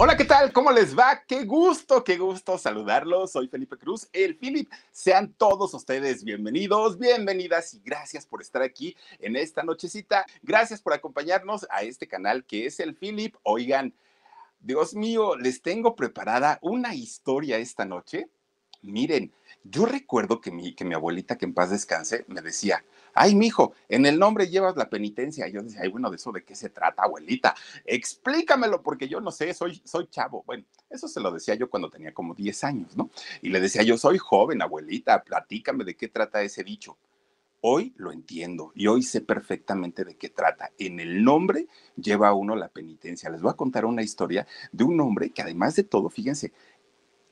Hola, ¿qué tal? ¿Cómo les va? Qué gusto, qué gusto saludarlos. Soy Felipe Cruz, el Philip. Sean todos ustedes bienvenidos, bienvenidas y gracias por estar aquí en esta nochecita. Gracias por acompañarnos a este canal que es el Philip. Oigan, Dios mío, les tengo preparada una historia esta noche. Miren, yo recuerdo que mi, que mi abuelita, que en paz descanse, me decía, ay, mijo, en el nombre llevas la penitencia. Yo decía, ay, bueno, ¿de eso de qué se trata, abuelita? Explícamelo, porque yo no sé, soy, soy chavo. Bueno, eso se lo decía yo cuando tenía como 10 años, ¿no? Y le decía, yo soy joven, abuelita, platícame de qué trata ese dicho. Hoy lo entiendo y hoy sé perfectamente de qué trata. En el nombre lleva uno la penitencia. Les voy a contar una historia de un hombre que además de todo, fíjense,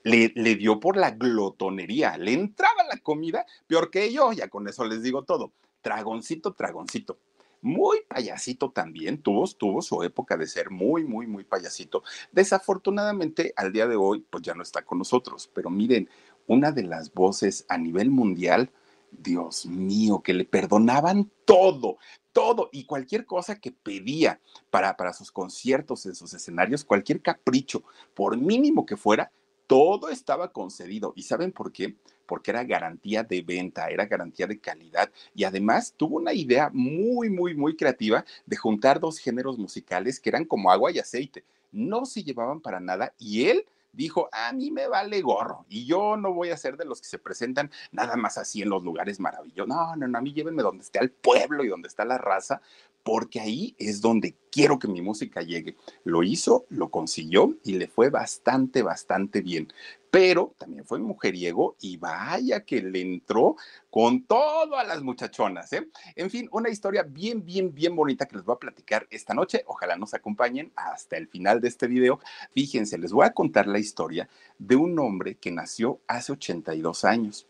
le, dio por la glotonería, le entraba la comida, peor que yo, ya con eso les digo todo. Dragoncito, dragoncito. Muy payasito también, tuvo, tuvo su época de ser muy, muy, muy payasito. Desafortunadamente, al día de hoy, pues ya no está con nosotros. Pero miren, una de las voces a nivel mundial, Dios mío, que le perdonaban todo, todo y cualquier cosa que pedía para, para sus conciertos en sus escenarios, cualquier capricho, por mínimo que fuera, todo estaba concedido. ¿Y saben por qué? Porque era garantía de venta, era garantía de calidad y además tuvo una idea muy, muy, muy creativa de juntar dos géneros musicales que eran como agua y aceite. No se llevaban para nada y él dijo, a mí me vale gorro y yo no voy a ser de los que se presentan nada más así en los lugares maravillosos. No, no, no, a mí llévenme donde esté el pueblo y donde está la raza, porque ahí es donde quiero que mi música llegue. Lo hizo, lo consiguió y le fue bastante, bastante bien. Pero también fue mujeriego y vaya que le entró con todo a las muchachonas. ¿eh? En fin, una historia bien, bien, bien bonita que les voy a platicar esta noche. Ojalá nos acompañen hasta el final de este video. Fíjense, les voy a contar la historia de un hombre que nació hace 82 años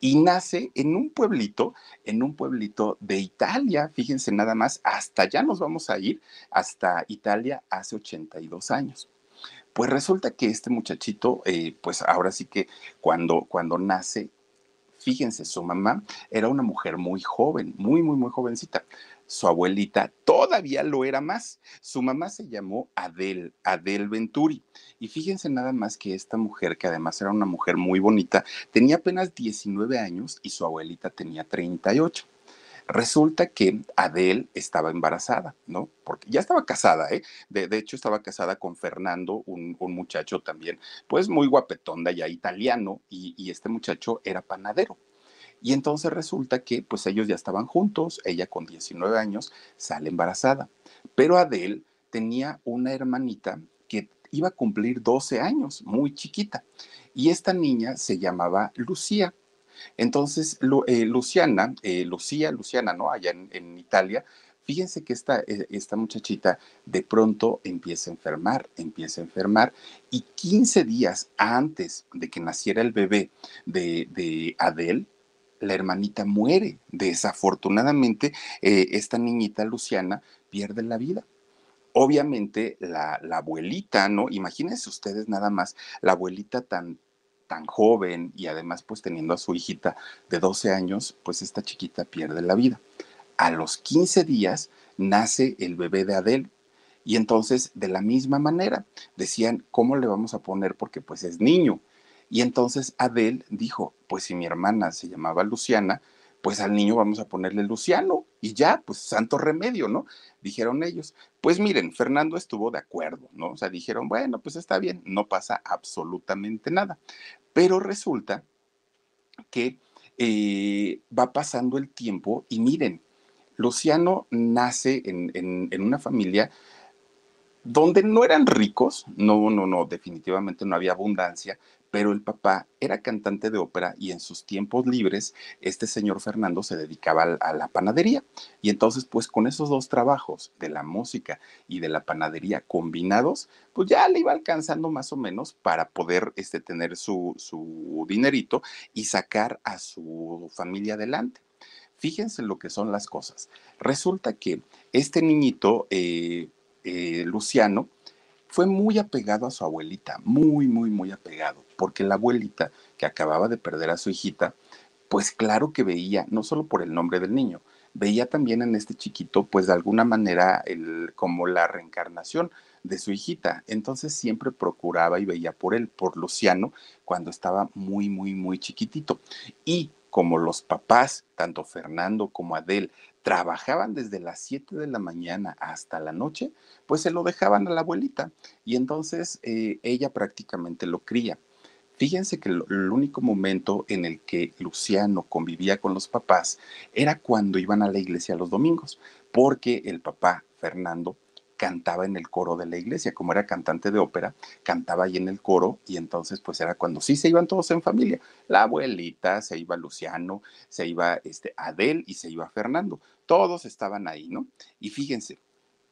y nace en un pueblito, en un pueblito de Italia, fíjense nada más, hasta allá nos vamos a ir, hasta Italia hace 82 años. Pues resulta que este muchachito, eh, pues ahora sí que cuando, cuando nace, fíjense, su mamá era una mujer muy joven, muy, muy, muy jovencita su abuelita todavía lo era más. Su mamá se llamó Adel, Adel Venturi. Y fíjense nada más que esta mujer, que además era una mujer muy bonita, tenía apenas 19 años y su abuelita tenía 38. Resulta que Adel estaba embarazada, ¿no? Porque ya estaba casada, ¿eh? De, hecho, estaba casada con Fernando, un, muchacho también, pues muy guapetón, ya italiano, y este muchacho era panadero. Y entonces resulta que pues ellos ya estaban juntos, ella con 19 años sale embarazada, pero Adele tenía una hermanita que iba a cumplir 12 años, muy chiquita, y esta niña se llamaba Lucía. Entonces, eh, Luciana, eh, Lucía, Luciana, ¿no? Allá en, Italia, fíjense que esta, eh, esta, muchachita de pronto empieza a enfermar, empieza a enfermar, y 15 días antes de que naciera el bebé de, de Adele, la hermanita muere. Desafortunadamente, eh, esta niñita Luciana pierde la vida. Obviamente, la, abuelita, ¿no? Imagínense ustedes nada más, la abuelita tan, tan joven y además pues teniendo a su hijita de 12 años, pues esta chiquita pierde la vida. A los 15 días nace el bebé de Adele. Y entonces, de la misma manera, decían, ¿cómo le vamos a poner? Porque pues es niño. Y entonces Adel dijo, pues si mi hermana se llamaba Luciana, pues al niño vamos a ponerle Luciano y ya, pues santo remedio, ¿no? Dijeron ellos. Pues miren, Fernando estuvo de acuerdo, ¿no? O sea, dijeron, bueno, pues está bien, no pasa absolutamente nada. Pero resulta que eh, va pasando el tiempo y miren, Luciano nace en, en una familia donde no eran ricos, no, no, no, definitivamente no había abundancia, pero el papá era cantante de ópera y en sus tiempos libres este señor Fernando se dedicaba a la panadería. Y entonces, pues con esos dos trabajos de la música y de la panadería combinados, pues ya le iba alcanzando más o menos para poder este, tener su, su dinerito y sacar a su familia adelante. Fíjense lo que son las cosas. Resulta que este niñito, eh, eh, Luciano, fue muy apegado a su abuelita, muy, muy, muy apegado, porque la abuelita, que acababa de perder a su hijita, pues claro que veía, no solo por el nombre del niño, veía también en este chiquito, pues de alguna manera, el, como la reencarnación de su hijita. Entonces siempre procuraba y veía por él, por Luciano, cuando estaba muy, muy, muy chiquitito. Y como los papás, tanto Fernando como Adel, trabajaban desde las 7 de la mañana hasta la noche, pues se lo dejaban a la abuelita y entonces eh, ella prácticamente lo cría. Fíjense que el único momento en el que Luciano convivía con los papás era cuando iban a la iglesia los domingos, porque el papá, Fernando, cantaba en el coro de la iglesia, como era cantante de ópera, cantaba ahí en el coro y entonces pues era cuando sí se iban todos en familia, la abuelita, se iba Luciano, se iba este Adel y se iba Fernando, todos estaban ahí, ¿no? Y fíjense,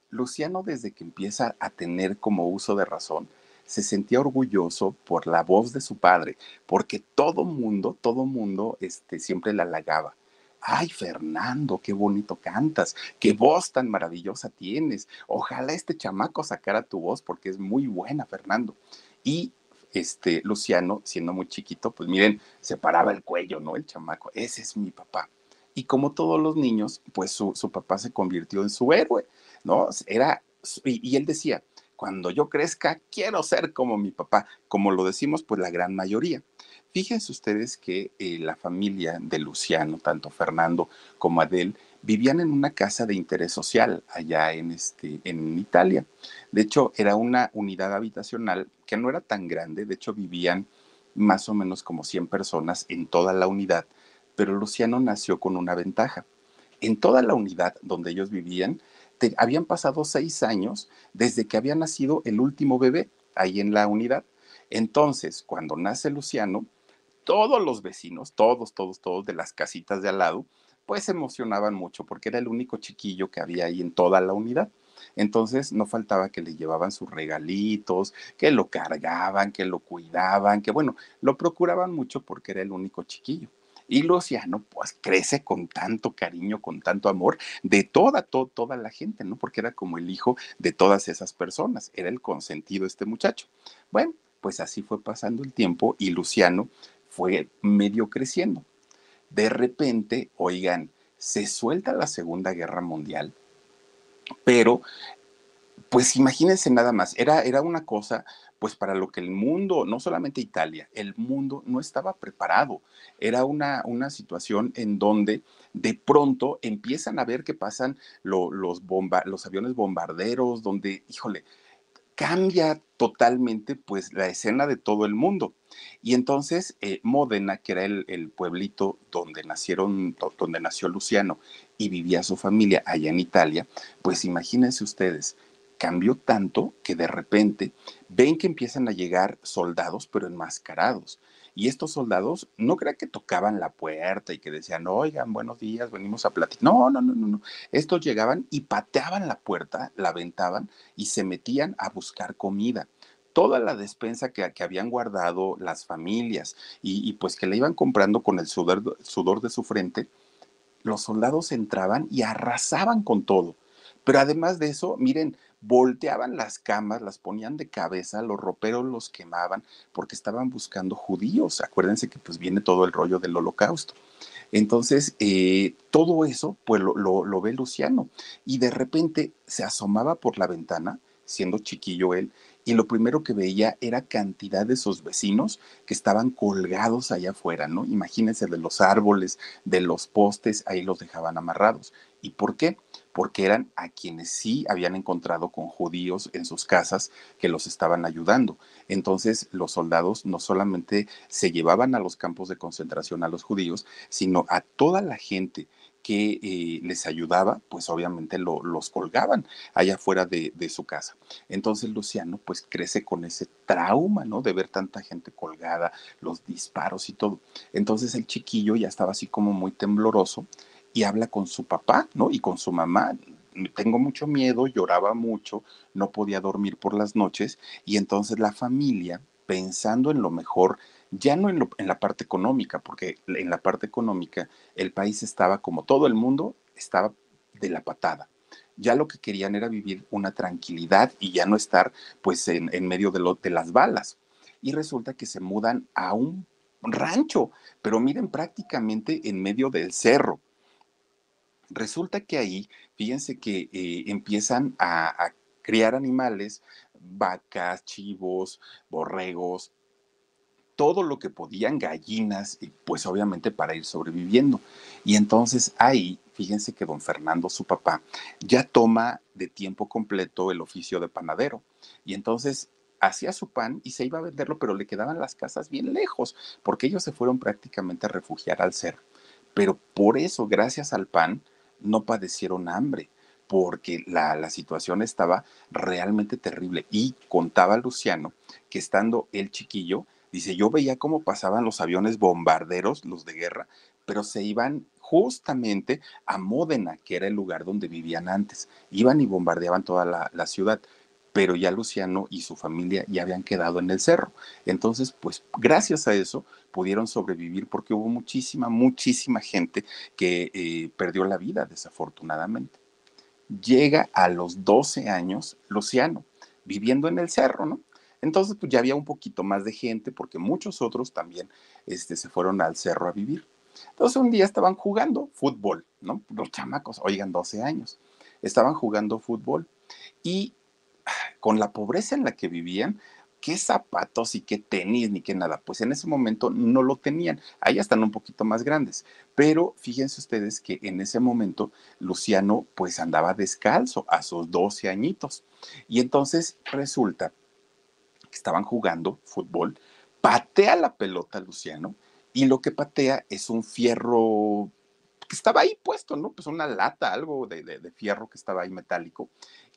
Luciano desde que empieza a tener como uso de razón, se sentía orgulloso por la voz de su padre, porque todo mundo, todo mundo este, siempre le halagaba. Ay, Fernando, qué bonito cantas, qué voz tan maravillosa tienes. Ojalá este chamaco sacara tu voz porque es muy buena, Fernando. Y este Luciano, siendo muy chiquito, pues miren, se paraba el cuello, ¿no? El chamaco, ese es mi papá. Y como todos los niños, pues su, papá se convirtió en su héroe, ¿no? Era, y él decía, cuando yo crezca, quiero ser como mi papá, como lo decimos, pues la gran mayoría. Fíjense ustedes que eh, la familia de Luciano, tanto Fernando como Adel, vivían en una casa de interés social allá en, este, en Italia. De hecho, era una unidad habitacional que no era tan grande, de hecho vivían más o menos como 100 personas en toda la unidad, pero Luciano nació con una ventaja. En toda la unidad donde ellos vivían, habían pasado seis años desde que había nacido el último bebé ahí en la unidad. Entonces, cuando nace Luciano, todos los vecinos, todos, todos, todos de las casitas de al lado, pues se emocionaban mucho porque era el único chiquillo que había ahí en toda la unidad. Entonces no faltaba que le llevaban sus regalitos, que lo cargaban, que lo cuidaban, que bueno, lo procuraban mucho porque era el único chiquillo. Y Luciano, pues crece con tanto cariño, con tanto amor de toda, toda la gente, ¿no? Porque era como el hijo de todas esas personas, era el consentido este muchacho. Bueno, pues así fue pasando el tiempo y Luciano fue medio creciendo. De repente, oigan, se suelta la Segunda Guerra Mundial, pero pues imagínense nada más, era, era una cosa pues para lo que el mundo, no solamente Italia, el mundo no estaba preparado. Era una, una situación en donde de pronto empiezan a ver que pasan los, los aviones bombarderos, donde, híjole, cambia totalmente pues la escena de todo el mundo. Y entonces eh, Módena, que era el, el, pueblito donde nacieron, donde nació Luciano y vivía su familia allá en Italia, pues imagínense ustedes, cambió tanto que de repente ven que empiezan a llegar soldados, pero enmascarados. Y estos soldados no crean que tocaban la puerta y que decían, oigan, buenos días, venimos a platicar. No, no, no, no, no. Estos llegaban y pateaban la puerta, la aventaban y se metían a buscar comida. Toda la despensa que, que habían guardado las familias y, pues que le iban comprando con el sudor, sudor de su frente, los soldados entraban y arrasaban con todo. Pero además de eso, miren, volteaban las camas, las ponían de cabeza, los roperos los quemaban porque estaban buscando judíos. Acuérdense que pues viene todo el rollo del holocausto. Entonces, eh, todo eso, pues lo, lo, ve Luciano y de repente se asomaba por la ventana, siendo chiquillo él, y lo primero que veía era cantidad de sus vecinos que estaban colgados allá afuera, ¿no? Imagínense de los árboles, de los postes, ahí los dejaban amarrados. ¿Y por qué? Porque eran a quienes sí habían encontrado con judíos en sus casas que los estaban ayudando. Entonces los soldados no solamente se llevaban a los campos de concentración a los judíos, sino a toda la gente que eh, les ayudaba, pues obviamente los colgaban allá afuera de, de, su casa. Entonces Luciano pues crece con ese trauma, ¿no? De ver tanta gente colgada, los disparos y todo. Entonces el chiquillo ya estaba así como muy tembloroso y habla con su papá, ¿no? Y con su mamá. Tengo mucho miedo, lloraba mucho, no podía dormir por las noches y entonces la familia, pensando en lo mejor, ya no en, en la parte económica, porque en la parte económica el país estaba como todo el mundo, estaba de la patada ya lo que querían era vivir una tranquilidad y ya no estar pues en, en medio de, lo, de, las balas. Y resulta que se mudan a un rancho, pero miren prácticamente en medio del cerro. Resulta que ahí, fíjense que eh, empiezan a, criar animales, vacas, chivos, borregos, todo lo que podían, gallinas, pues obviamente para ir sobreviviendo. Y entonces ahí, fíjense que don Fernando, su papá, ya toma de tiempo completo el oficio de panadero. Y entonces hacía su pan y se iba a venderlo, pero le quedaban las casas bien lejos, porque ellos se fueron prácticamente a refugiar al cerro. Pero por eso, gracias al pan, no padecieron hambre porque la, la, situación estaba realmente terrible. Y contaba Luciano que estando el chiquillo, Dice, yo veía cómo pasaban los aviones bombarderos, los de guerra, pero se iban justamente a Módena, que era el lugar donde vivían antes. Iban y bombardeaban toda la, ciudad, pero ya Luciano y su familia ya habían quedado en el cerro. Entonces, pues gracias a eso pudieron sobrevivir porque hubo muchísima, muchísima gente que eh, perdió la vida, desafortunadamente. Llega a los 12 años Luciano, viviendo en el cerro, ¿no? Entonces, pues ya había un poquito más de gente porque muchos otros también este, se fueron al cerro a vivir. Entonces, un día estaban jugando fútbol, ¿no? Los chamacos, oigan, 12 años, estaban jugando fútbol y con la pobreza en la que vivían, qué zapatos y qué tenis ni qué nada, pues en ese momento no lo tenían. Ahí están un poquito más grandes, pero fíjense ustedes que en ese momento Luciano pues andaba descalzo a sus 12 añitos. Y entonces resulta que estaban jugando fútbol, patea la pelota Luciano y lo que patea es un fierro que estaba ahí puesto, ¿no? Pues una lata, algo de, fierro que estaba ahí metálico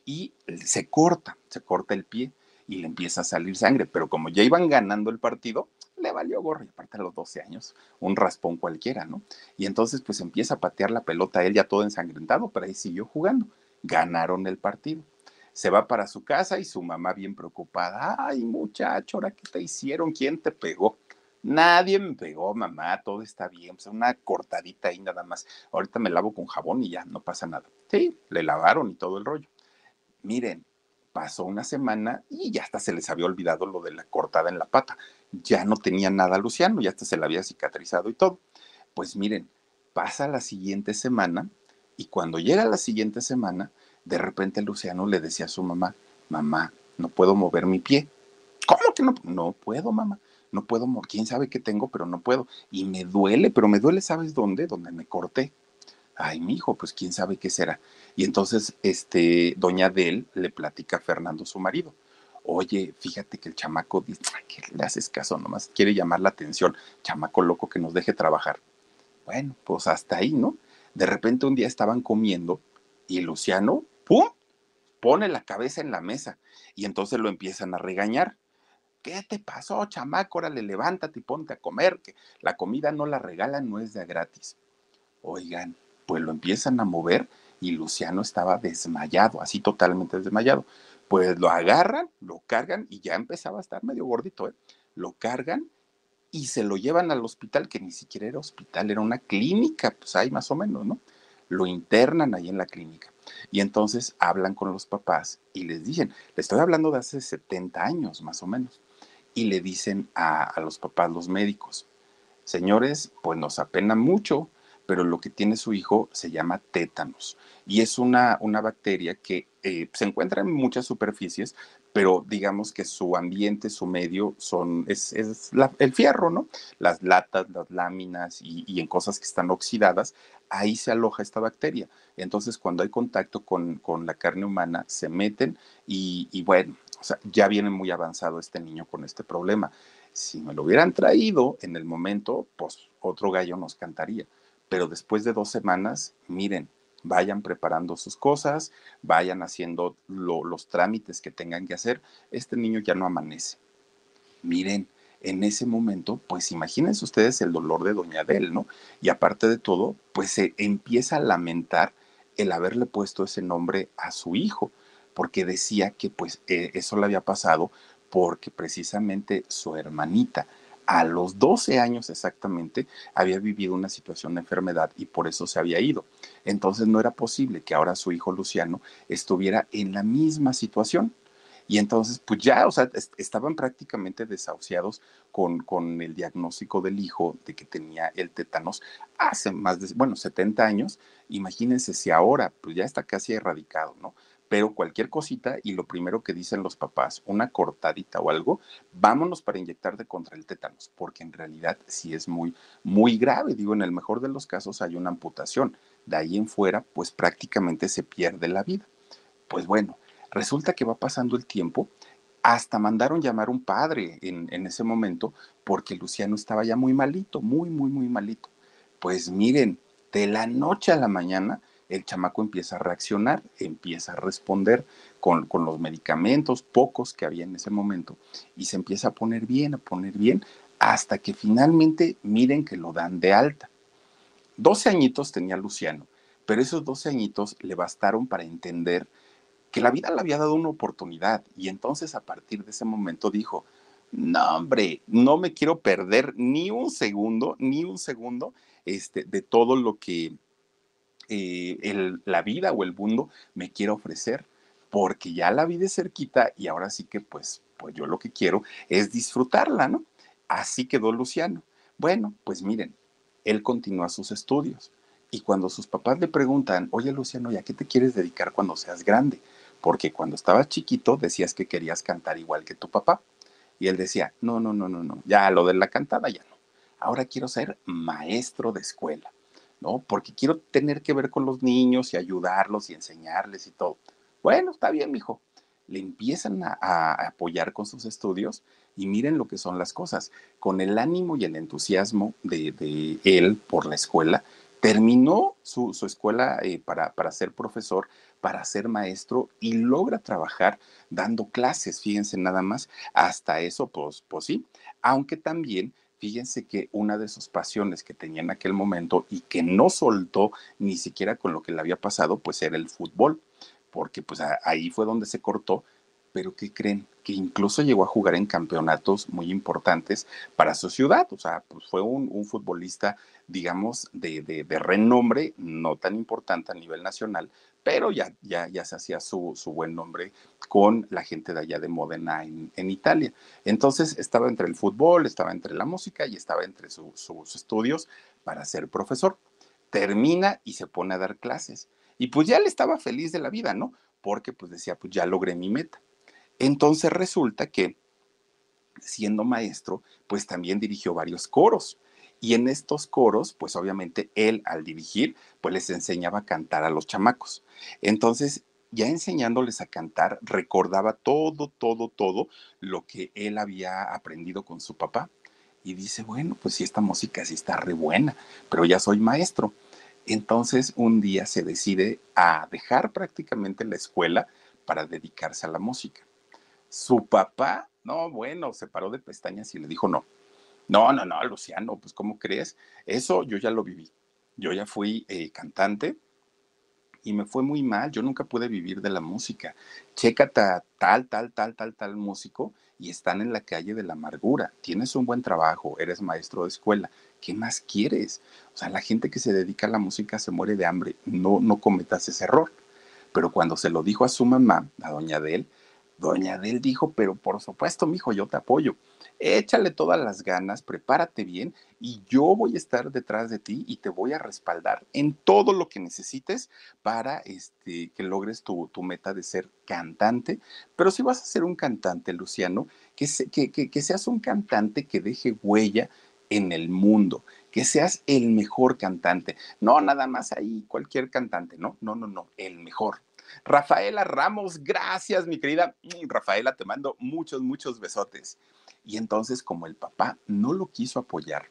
y se corta, se corta el pie y le empieza a salir sangre, pero como ya iban ganando el partido, le valió gorro y aparte a los 12 años, un raspón cualquiera, ¿no? Y entonces pues empieza a patear la pelota, él ya todo ensangrentado, pero ahí siguió jugando. Ganaron el partido se va para su casa y su mamá bien preocupada, ay muchacho, ¿ahora qué te hicieron? ¿Quién te pegó? Nadie me pegó, mamá, todo está bien, pues una cortadita ahí nada más. Ahorita me lavo con jabón y ya, no pasa nada. Sí, le lavaron y todo el rollo. Miren, pasó una semana y ya hasta se les había olvidado lo de la cortada en la pata. Ya no tenía nada Luciano, ya hasta se la había cicatrizado y todo. Pues miren, pasa la siguiente semana y cuando llega la siguiente semana, de repente Luciano le decía a su mamá, mamá, no puedo mover mi pie. ¿Cómo que no? No puedo, mamá. No puedo. ¿Quién sabe qué tengo? Pero no puedo. Y me duele, pero me duele, ¿sabes dónde? Donde me corté. Ay, mi hijo, pues quién sabe qué será. Y entonces, este, doña Del le platica a Fernando, su marido. Oye, fíjate que el chamaco dice, que le haces caso nomás, quiere llamar la atención, chamaco loco que nos deje trabajar. Bueno, pues hasta ahí, ¿no? De repente un día estaban comiendo y Luciano ¡pum! Pone la cabeza en la mesa y entonces lo empiezan a regañar. ¿Qué te pasó, chamaco? Órale, levántate y ponte a comer, que la comida no la regalan, no es de gratis. Oigan, pues lo empiezan a mover y Luciano estaba desmayado, así totalmente desmayado. Pues lo agarran, lo cargan y ya empezaba a estar medio gordito, ¿eh? Lo cargan y se lo llevan al hospital, que ni siquiera era hospital, era una clínica, pues ahí más o menos, ¿no? Lo internan ahí en la clínica. Y entonces hablan con los papás y les dicen, le estoy hablando de hace 70 años más o menos, y le dicen a, los papás, los médicos, señores, pues nos apena mucho, pero lo que tiene su hijo se llama tétanos y es una, una bacteria que eh, se encuentra en muchas superficies, pero digamos que su ambiente, su medio son, es, el fierro, ¿no? Las latas, las láminas y, en cosas que están oxidadas, ahí se aloja esta bacteria. Entonces, cuando hay contacto con, la carne humana, se meten y, bueno, o sea, ya viene muy avanzado este niño con este problema. Si me lo hubieran traído en el momento, pues otro gallo nos cantaría. Pero después de dos semanas, miren, vayan preparando sus cosas, vayan haciendo los trámites que tengan que hacer. Este niño ya no amanece. Miren, en ese momento, pues imagínense ustedes el dolor de Doña Adel, ¿no? Y aparte de todo, pues se empieza a lamentar el haberle puesto ese nombre a su hijo, porque decía que pues eh, eso le había pasado porque precisamente su hermanita a los 12 años exactamente había vivido una situación de enfermedad y por eso se había ido. Entonces no era posible que ahora su hijo Luciano estuviera en la misma situación. Y entonces, pues ya, o sea, estaban prácticamente desahuciados con, con el diagnóstico del hijo de que tenía el tétanos hace más de, bueno, 70 años. Imagínense si ahora, pues ya está casi erradicado, ¿no? Pero cualquier cosita y lo primero que dicen los papás, una cortadita o algo, vámonos para inyectarte contra el tétanos, porque en realidad sí es muy, muy grave. Digo, en el mejor de los casos hay una amputación. De ahí en fuera, pues prácticamente se pierde la vida. Pues bueno, resulta que va pasando el tiempo hasta mandaron llamar un padre en, en, ese momento porque Luciano estaba ya muy malito, muy, muy, muy malito. Pues miren, de la noche a la mañana el chamaco empieza a reaccionar, empieza a responder con, los medicamentos, pocos que había en ese momento, y se empieza a poner bien, a poner bien, hasta que finalmente miren que lo dan de alta. 12 añitos tenía Luciano, pero esos 12 añitos le bastaron para entender que la vida le había dado una oportunidad y entonces a partir de ese momento dijo, no hombre, no me quiero perder ni un segundo, ni un segundo este, de todo lo que eh, la vida o el mundo me quiere ofrecer, porque ya la vida es cerquita y ahora sí que pues, pues yo lo que quiero es disfrutarla, ¿no? Así quedó Luciano. Bueno, pues miren, él continúa sus estudios y cuando sus papás le preguntan, oye Luciano, ¿y a qué te quieres dedicar cuando seas grande? Porque cuando estabas chiquito decías que querías cantar igual que tu papá. Y él decía, no, no, no, no, no, ya lo de la cantada ya no. Ahora quiero ser maestro de escuela. ¿No? Porque quiero tener que ver con los niños y ayudarlos y enseñarles y todo. Bueno, está bien, mijo. Le empiezan a, apoyar con sus estudios y miren lo que son las cosas. Con el ánimo y el entusiasmo de, él por la escuela, terminó su, escuela eh, para, para ser profesor, para ser maestro y logra trabajar dando clases, fíjense nada más, hasta eso, pues, pues sí, aunque también fíjense que una de sus pasiones que tenía en aquel momento y que no soltó ni siquiera con lo que le había pasado, pues era el fútbol, porque pues ahí fue donde se cortó, pero ¿qué creen? Que incluso llegó a jugar en campeonatos muy importantes para su ciudad, o sea, pues fue un, futbolista, digamos, de, de renombre, no tan importante a nivel nacional, pero ya, ya, ya se hacía su, buen nombre con la gente de allá de Modena en, Italia. Entonces estaba entre el fútbol, estaba entre la música y estaba entre sus estudios para ser profesor. Termina y se pone a dar clases. Y pues ya le estaba feliz de la vida, ¿no? Porque pues decía, pues ya logré mi meta. Entonces resulta que siendo maestro, pues también dirigió varios coros. Y en estos coros, pues obviamente él al dirigir, pues les enseñaba a cantar a los chamacos. Entonces, ya enseñándoles a cantar, recordaba todo, todo, todo lo que él había aprendido con su papá. Y dice, bueno, pues si esta música sí está re buena, pero ya soy maestro. Entonces un día se decide a dejar prácticamente la escuela para dedicarse a la música. Su papá, no, bueno, se paró de pestañas y le dijo, no, no, no, no, Luciano, pues ¿cómo crees? Eso yo ya lo viví. Yo ya fui eh, cantante y me fue muy mal. Yo nunca pude vivir de la música. Chécate tal, tal, tal, tal, tal músico y están en la calle de la amargura. Tienes un buen trabajo, eres maestro de escuela. ¿Qué más quieres? O sea, la gente que se dedica a la música se muere de hambre. No, no cometas ese error. Pero cuando se lo dijo a su mamá, a doña Adel, doña Adel dijo, pero por supuesto, mijo, yo te apoyo échale todas las ganas, prepárate bien y yo voy a estar detrás de ti y te voy a respaldar en todo lo que necesites para este, que logres tu, meta de ser cantante. Pero si vas a ser un cantante, Luciano, que, que, seas un cantante que deje huella en el mundo, que seas el mejor cantante. No nada más ahí cualquier cantante, no, no, no, no, el mejor. Rafaela Ramos, gracias, mi querida Rafaela, te mando muchos, muchos besotes. Y entonces, como el papá no lo quiso apoyar,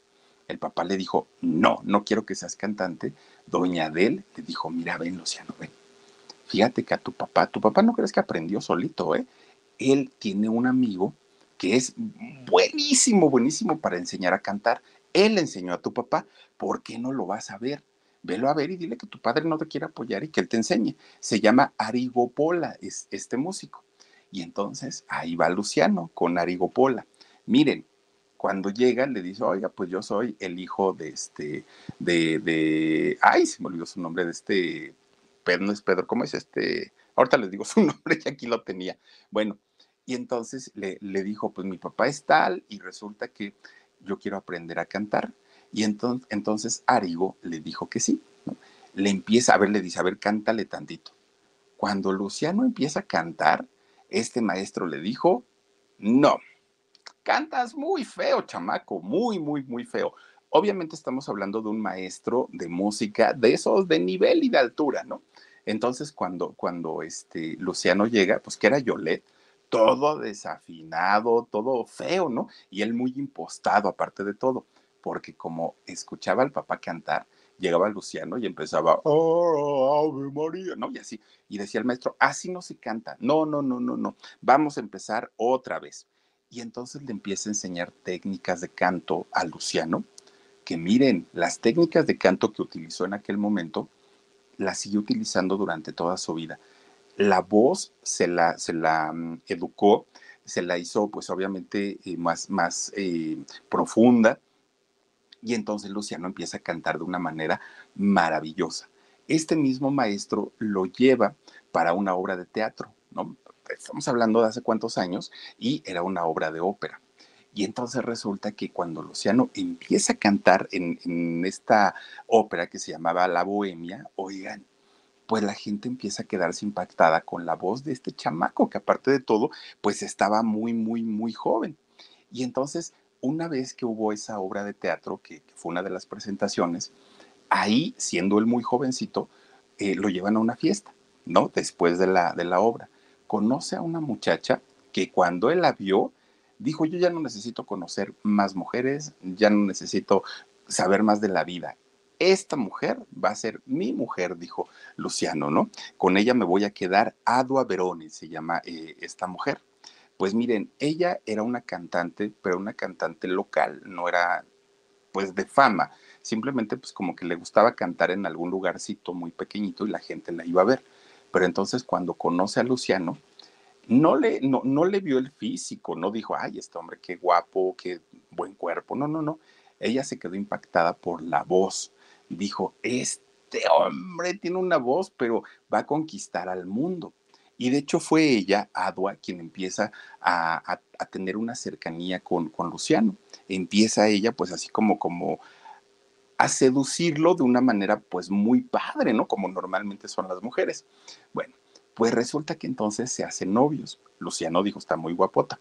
el papá le dijo, no, no quiero que seas cantante. Doña Adel le dijo, mira, ven, Luciano, ven. Fíjate que a tu papá, tu papá no crees que aprendió solito, ¿eh? Él tiene un amigo que es buenísimo, buenísimo para enseñar a cantar. Él enseñó a tu papá, ¿por qué no lo vas a ver? Velo a ver y dile que tu padre no te quiere apoyar y que él te enseñe. Se llama Arigopola, es este músico. Y entonces ahí va Luciano con Arigopola. Miren, cuando llega le dice, oiga, pues yo soy el hijo de este, de, de, ay, se me olvidó su nombre, de este, Pedro, no es Pedro, ¿cómo es este? Ahorita les digo su nombre, que aquí lo tenía. Bueno, y entonces le, le dijo, pues mi papá es tal y resulta que yo quiero aprender a cantar. Y entonces, entonces Arigo le dijo que sí. Le empieza, a ver, le dice, a ver, cántale tantito. Cuando Luciano empieza a cantar, este maestro le dijo, no, cantas muy feo, chamaco, muy, muy, muy feo. Obviamente estamos hablando de un maestro de música de esos de nivel y de altura, ¿no? Entonces, cuando, cuando este Luciano llega, pues que era Yolet, todo desafinado, todo feo, ¿no? Y él muy impostado, aparte de todo, porque como escuchaba al papá cantar, llegaba Luciano y empezaba, oh, Ave María, ¿no? Y así. Y decía el maestro, así no se canta. No, no, no, no, no. Vamos a empezar otra vez. Y entonces le empieza a enseñar técnicas de canto a Luciano, que miren, las técnicas de canto que utilizó en aquel momento, las siguió utilizando durante toda su vida. La voz se la, se la mm, educó, se la hizo pues obviamente eh, más, más eh, profunda, y entonces Luciano empieza a cantar de una manera maravillosa. Este mismo maestro lo lleva para una obra de teatro, ¿no? Estamos hablando de hace cuántos años y era una obra de ópera. Y entonces resulta que cuando Luciano empieza a cantar en, esta ópera que se llamaba La Bohemia, oigan, pues la gente empieza a quedarse impactada con la voz de este chamaco, que aparte de todo, pues estaba muy, muy, muy joven. Y entonces una vez que hubo esa obra de teatro, que, fue una de las presentaciones, ahí, siendo él muy jovencito, eh, lo llevan a una fiesta, ¿no? Después de la, de la obra. Conoce a una muchacha que cuando él la vio, dijo, yo ya no necesito conocer más mujeres, ya no necesito saber más de la vida. Esta mujer va a ser mi mujer, dijo Luciano, ¿no? Con ella me voy a quedar, Adua Veroni se llama eh, esta mujer. Pues miren, ella era una cantante, pero una cantante local, no era pues de fama, simplemente pues como que le gustaba cantar en algún lugarcito muy pequeñito y la gente la iba a ver. Pero entonces cuando conoce a Luciano, no le, no, no le vio el físico, no dijo, ay, este hombre, qué guapo, qué buen cuerpo. No, no, no. Ella se quedó impactada por la voz. Dijo, este hombre tiene una voz, pero va a conquistar al mundo. Y de hecho fue ella, Adua, quien empieza a, tener una cercanía con, con, Luciano. Empieza ella pues así como, como a seducirlo de una manera pues muy padre, ¿no? Como normalmente son las mujeres. Bueno, pues resulta que entonces se hacen novios. Luciano dijo, está muy guapota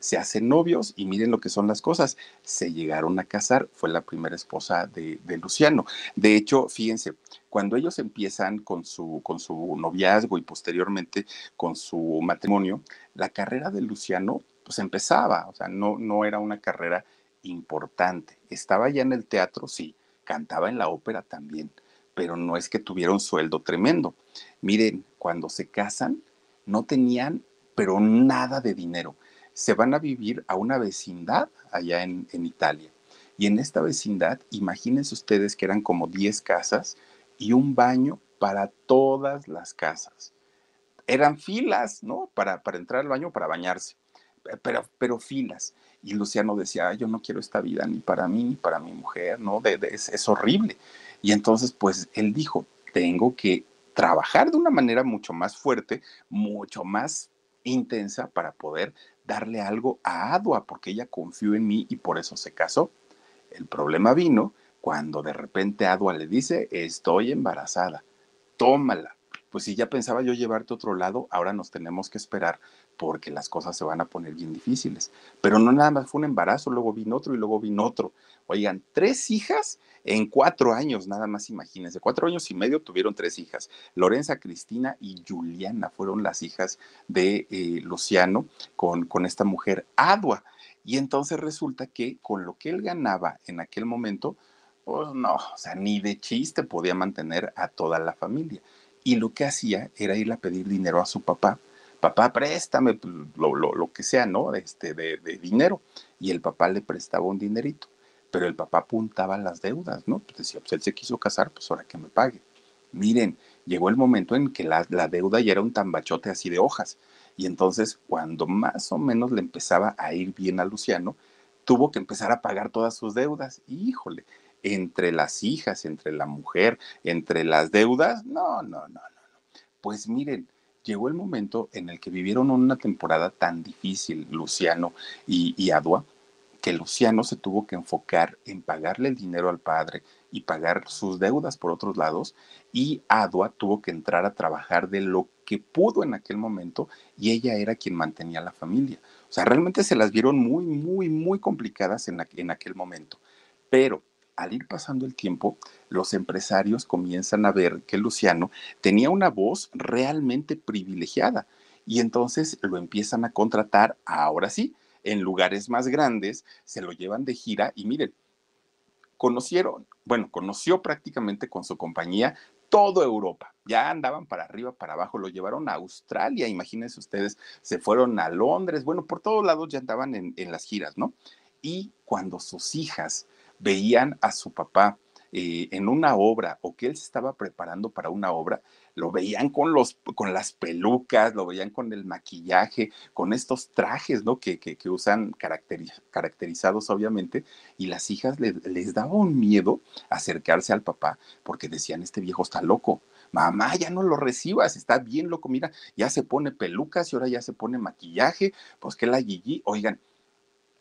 se hacen novios y miren lo que son las cosas. Se llegaron a casar, fue la primera esposa de, Luciano. De hecho, fíjense, cuando ellos empiezan con su, con su noviazgo y posteriormente con su matrimonio, la carrera de Luciano pues empezaba, o sea, no, no era una carrera importante. Estaba ya en el teatro, sí, cantaba en la ópera también, pero no es que tuviera un sueldo tremendo. Miren, cuando se casan, no tenían, pero nada de dinero se van a vivir a una vecindad allá en, Italia. Y en esta vecindad, imagínense ustedes que eran como 10 casas y un baño para todas las casas. Eran filas, ¿no? Para, para entrar al baño, para bañarse, pero, pero filas. Y Luciano decía, yo no quiero esta vida ni para mí ni para mi mujer, ¿no? es, es horrible. Y entonces, pues él dijo, tengo que trabajar de una manera mucho más fuerte, mucho más intensa para poder darle algo a Adua, porque ella confió en mí y por eso se casó. El problema vino cuando de repente Adua le dice, estoy embarazada, tómala. Pues si ya pensaba yo llevarte a otro lado, ahora nos tenemos que esperar porque las cosas se van a poner bien difíciles. Pero no nada más fue un embarazo, luego vino otro y luego vino otro. Oigan, tres hijas en cuatro años, nada más imagínense. Cuatro años y medio tuvieron tres hijas. Lorenza, Cristina y Juliana fueron las hijas de eh, Luciano con, con esta mujer Adua. Y entonces resulta que con lo que él ganaba en aquel momento, pues no, o sea, ni de chiste podía mantener a toda la familia. Y lo que hacía era ir a pedir dinero a su papá papá, préstame pues, lo, que sea, ¿no? Este, de, dinero. Y el papá le prestaba un dinerito. Pero el papá apuntaba las deudas, ¿no? Pues decía, pues él se quiso casar, pues ahora que me pague. Miren, llegó el momento en que la, la deuda ya era un tambachote así de hojas. Y entonces, cuando más o menos le empezaba a ir bien a Luciano, tuvo que empezar a pagar todas sus deudas. Híjole, entre las hijas, entre la mujer, entre las deudas, no, no, no, no. Pues miren, llegó el momento en el que vivieron una temporada tan difícil, Luciano y, Adua, que Luciano se tuvo que enfocar en pagarle el dinero al padre y pagar sus deudas por otros lados y Adua tuvo que entrar a trabajar de lo que pudo en aquel momento y ella era quien mantenía la familia. O sea, realmente se las vieron muy, muy, muy complicadas en, en aquel momento. Pero al ir pasando el tiempo, los empresarios comienzan a ver que Luciano tenía una voz realmente privilegiada y entonces lo empiezan a contratar ahora sí en lugares más grandes, se lo llevan de gira y miren, conocieron, bueno, conoció prácticamente con su compañía toda Europa. Ya andaban para arriba, para abajo, lo llevaron a Australia, imagínense ustedes, se fueron a Londres, bueno, por todos lados ya andaban en, en las giras, ¿no? Y cuando sus hijas veían a su papá eh, en una obra o que él se estaba preparando para una obra, lo veían con, los, con las pelucas, lo veían con el maquillaje, con estos trajes, ¿no? Que, que, usan caracterizados, obviamente, y las hijas les daba un miedo acercarse al papá porque decían, este viejo está loco. Mamá, ya no lo recibas, está bien loco, mira, ya se pone pelucas y ahora ya se pone maquillaje, pues que la Gigi, oigan,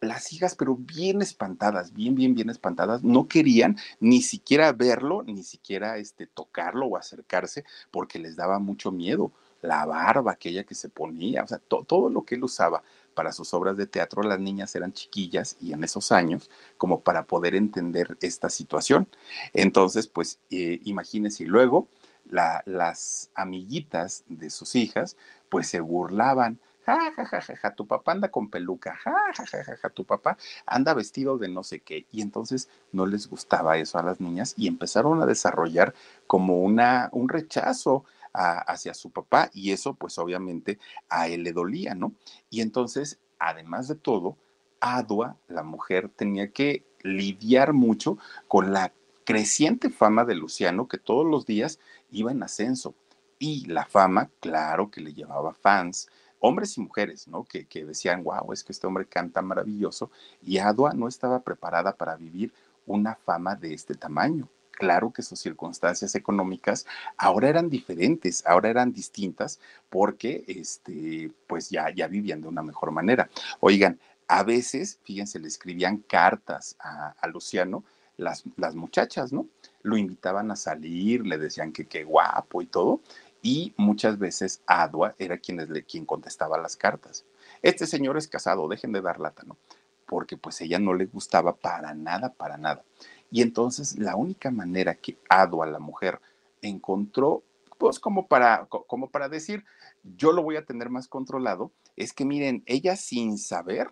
las hijas, pero bien espantadas, bien, bien, bien espantadas, no querían ni siquiera verlo, ni siquiera este, tocarlo o acercarse, porque les daba mucho miedo. La barba aquella que se ponía, o sea, todo lo que él usaba para sus obras de teatro, las niñas eran chiquillas y en esos años, como para poder entender esta situación. Entonces, pues eh, imagínense, y luego las amiguitas de sus hijas, pues se burlaban ja, ja, ja, ja, tu papá anda con peluca, ja, ja, ja, ja, tu papá anda vestido de no sé qué. Y entonces no les gustaba eso a las niñas y empezaron a desarrollar como una, un rechazo hacia su papá y eso pues obviamente a él le dolía, ¿no? Y entonces, además de todo, Adua, la mujer, tenía que lidiar mucho con la creciente fama de Luciano que todos los días iba en ascenso. Y la fama, claro que le llevaba fans, hombres y mujeres, ¿no? Que, decían, wow, es que este hombre canta maravilloso, y Adua no estaba preparada para vivir una fama de este tamaño. Claro que sus circunstancias económicas ahora eran diferentes, ahora eran distintas, porque este, pues ya, ya vivían de una mejor manera. Oigan, a veces, fíjense, le escribían cartas a, Luciano, las, las, muchachas, ¿no? Lo invitaban a salir, le decían que qué guapo y todo, y muchas veces Adua era quien, quien contestaba las cartas. Este señor es casado, dejen de dar lata, ¿no? Porque pues ella no le gustaba para nada, para nada. Y entonces la única manera que Adua, la mujer, encontró, pues como para, como para decir, yo lo voy a tener más controlado, es que miren, ella sin saber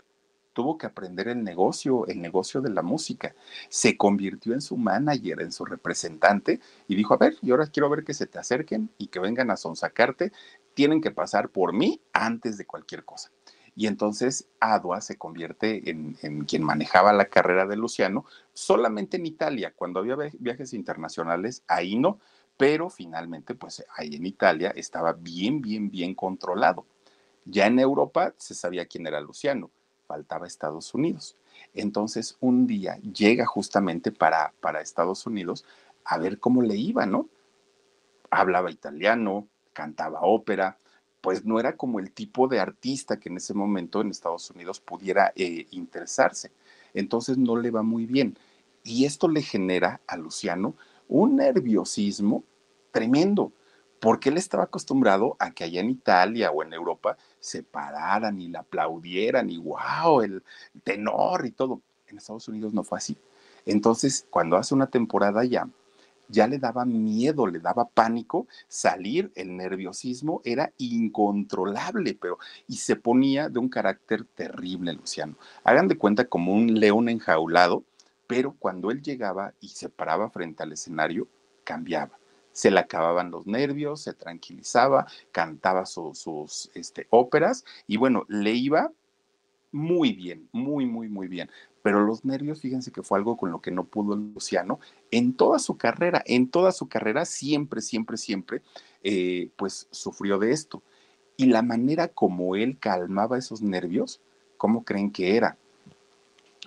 tuvo que aprender el negocio, el negocio de la música. Se convirtió en su manager, en su representante y dijo, a ver, y ahora quiero ver que se te acerquen y que vengan a sonsacarte. Tienen que pasar por mí antes de cualquier cosa. Y entonces Adua se convierte en, en, quien manejaba la carrera de Luciano solamente en Italia. Cuando había viajes internacionales, ahí no, pero finalmente, pues ahí en Italia estaba bien, bien, bien controlado. Ya en Europa se sabía quién era Luciano, faltaba Estados Unidos. Entonces, un día llega justamente para, para Estados Unidos a ver cómo le iba, ¿no? Hablaba italiano, cantaba ópera, pues no era como el tipo de artista que en ese momento en Estados Unidos pudiera eh, interesarse. Entonces no le va muy bien. Y esto le genera a Luciano un nerviosismo tremendo, porque él estaba acostumbrado a que allá en Italia o en Europa se pararan y la aplaudieran y wow, el tenor y todo. En Estados Unidos no fue así. Entonces, cuando hace una temporada ya, ya le daba miedo, le daba pánico salir, el nerviosismo era incontrolable, pero y se ponía de un carácter terrible, Luciano. Hagan de cuenta como un león enjaulado, pero cuando él llegaba y se paraba frente al escenario, cambiaba se le acababan los nervios, se tranquilizaba, cantaba sus este, óperas y bueno, le iba muy bien, muy, muy, muy bien. Pero los nervios, fíjense que fue algo con lo que no pudo Luciano en toda su carrera, en toda su carrera, siempre, siempre, siempre, eh, pues sufrió de esto. Y la manera como él calmaba esos nervios, ¿cómo creen que era?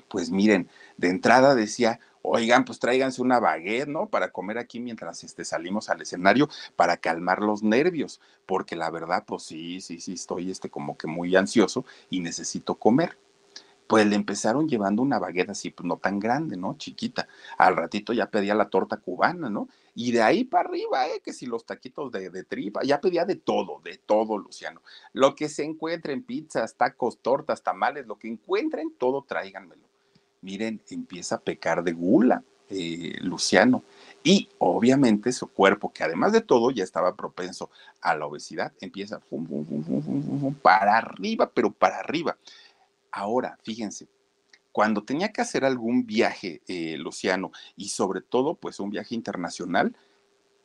Pues miren, de entrada decía, oigan, pues tráiganse una baguette, ¿no? Para comer aquí mientras este, salimos al escenario, para calmar los nervios, porque la verdad, pues sí, sí, sí, estoy este, como que muy ansioso y necesito comer. pues le empezaron llevando una bagueta así, pues no tan grande, ¿no? Chiquita. Al ratito ya pedía la torta cubana, ¿no? Y de ahí para arriba, ¿eh? Que si los taquitos de, de tripa, ya pedía de todo, de todo, Luciano. Lo que se encuentren, pizzas, tacos, tortas, tamales, lo que encuentren, todo tráiganmelo. Miren, empieza a pecar de gula, eh, Luciano. Y obviamente su cuerpo, que además de todo ya estaba propenso a la obesidad, empieza para arriba, pero para arriba. Ahora, fíjense, cuando tenía que hacer algún viaje, eh, Luciano, y sobre todo, pues un viaje internacional,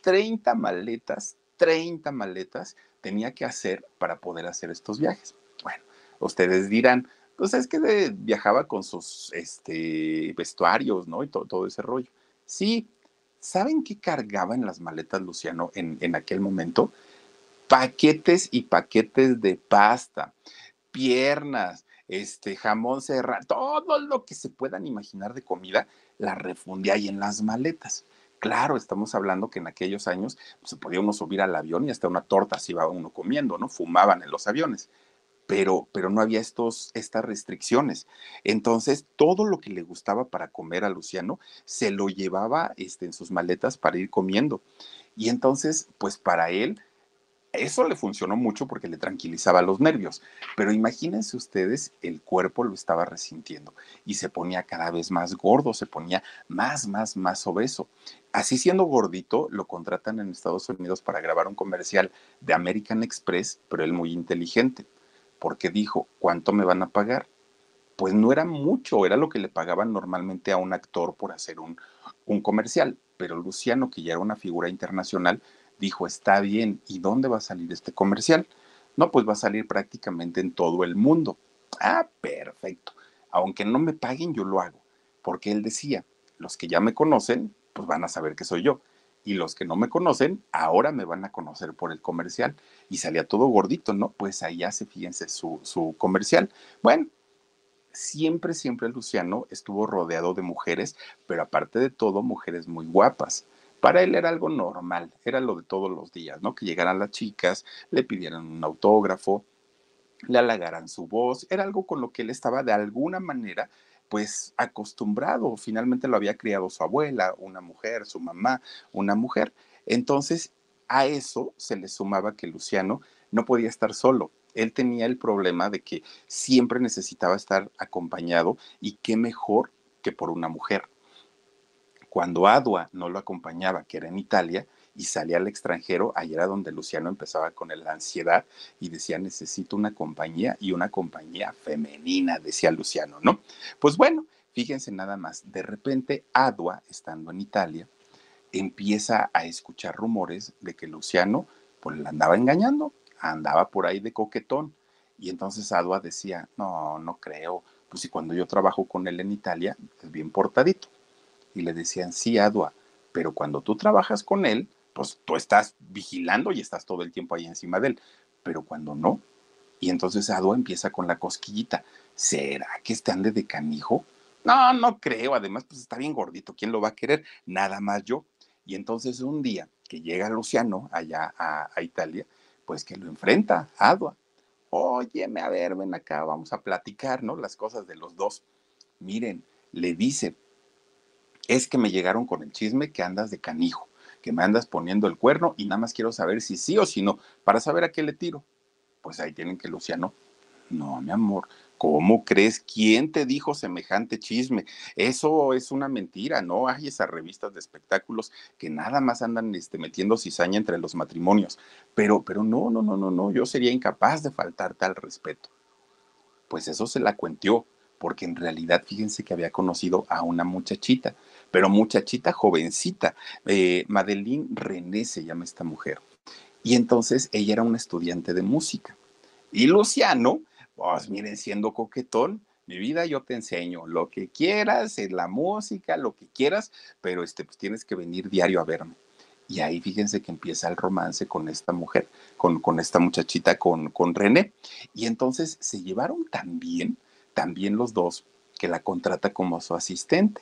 30 maletas, 30 maletas tenía que hacer para poder hacer estos viajes. Bueno, ustedes dirán, pues es que viajaba con sus este, vestuarios, ¿no? Y todo ese rollo. Sí, ¿saben qué cargaba en las maletas, Luciano, en, aquel momento? Paquetes y paquetes de pasta, piernas, este, jamón serrano, todo lo que se puedan imaginar de comida, la refundía ahí en las maletas. Claro, estamos hablando que en aquellos años pues, se podía uno subir al avión y hasta una torta se iba uno comiendo, ¿no? Fumaban en los aviones. Pero, pero, no había estos, estas restricciones. Entonces, todo lo que le gustaba para comer a Luciano se lo llevaba este, en sus maletas para ir comiendo. Y entonces, pues para él, eso le funcionó mucho porque le tranquilizaba los nervios, pero imagínense ustedes, el cuerpo lo estaba resintiendo y se ponía cada vez más gordo, se ponía más, más, más obeso. Así siendo gordito, lo contratan en Estados Unidos para grabar un comercial de American Express, pero él muy inteligente, porque dijo, ¿cuánto me van a pagar? Pues no era mucho, era lo que le pagaban normalmente a un actor por hacer un, un comercial, pero Luciano, que ya era una figura internacional, dijo, está bien, ¿y dónde va a salir este comercial? No, pues va a salir prácticamente en todo el mundo. Ah, perfecto. Aunque no me paguen, yo lo hago. Porque él decía, los que ya me conocen, pues van a saber que soy yo. Y los que no me conocen, ahora me van a conocer por el comercial. Y salía todo gordito, ¿no? Pues ahí hace, fíjense, su, su comercial. Bueno, siempre, siempre Luciano estuvo rodeado de mujeres, pero aparte de todo, mujeres muy guapas. Para él era algo normal, era lo de todos los días, ¿no? Que llegaran las chicas, le pidieran un autógrafo, le halagaran su voz, era algo con lo que él estaba de alguna manera pues acostumbrado, finalmente lo había criado su abuela, una mujer, su mamá, una mujer. Entonces, a eso se le sumaba que Luciano no podía estar solo. Él tenía el problema de que siempre necesitaba estar acompañado y qué mejor que por una mujer. Cuando Adua no lo acompañaba, que era en Italia, y salía al extranjero, ahí era donde Luciano empezaba con la ansiedad y decía, necesito una compañía y una compañía femenina, decía Luciano, ¿no? Pues bueno, fíjense nada más, de repente Adua, estando en Italia, empieza a escuchar rumores de que Luciano pues la andaba engañando, andaba por ahí de coquetón. Y entonces Adua decía, no, no creo, pues si cuando yo trabajo con él en Italia, es bien portadito y le decían, sí, Adua, pero cuando tú trabajas con él, pues tú estás vigilando y estás todo el tiempo ahí encima de él, pero cuando no, y entonces Adua empieza con la cosquillita, ¿será que este ande de canijo? No, no creo, además pues está bien gordito, ¿quién lo va a querer? Nada más yo. Y entonces un día que llega Luciano allá a, Italia, pues que lo enfrenta Adua. Óyeme, a ver, ven acá, vamos a platicar, ¿no? Las cosas de los dos. Miren, le dice, es que me llegaron con el chisme que andas de canijo, que me andas poniendo el cuerno y nada más quiero saber si sí o si no, para saber a qué le tiro. Pues ahí tienen que Luciano, no, mi amor, ¿cómo crees? ¿Quién te dijo semejante chisme? Eso es una mentira, ¿no? Hay esas revistas de espectáculos que nada más andan este, metiendo cizaña entre los matrimonios. Pero, pero no, no, no, no, no, yo sería incapaz de faltar tal respeto. Pues eso se la cuentió, porque en realidad fíjense que había conocido a una muchachita pero muchachita jovencita. Eh, Madeline René se llama esta mujer. Y entonces ella era una estudiante de música. Y Luciano, pues miren, siendo coquetón, mi vida yo te enseño lo que quieras, en la música, lo que quieras, pero este, pues tienes que venir diario a verme. Y ahí fíjense que empieza el romance con esta mujer, con, con esta muchachita, con, con René. Y entonces se llevaron tan bien, tan bien los dos, que la contrata como su asistente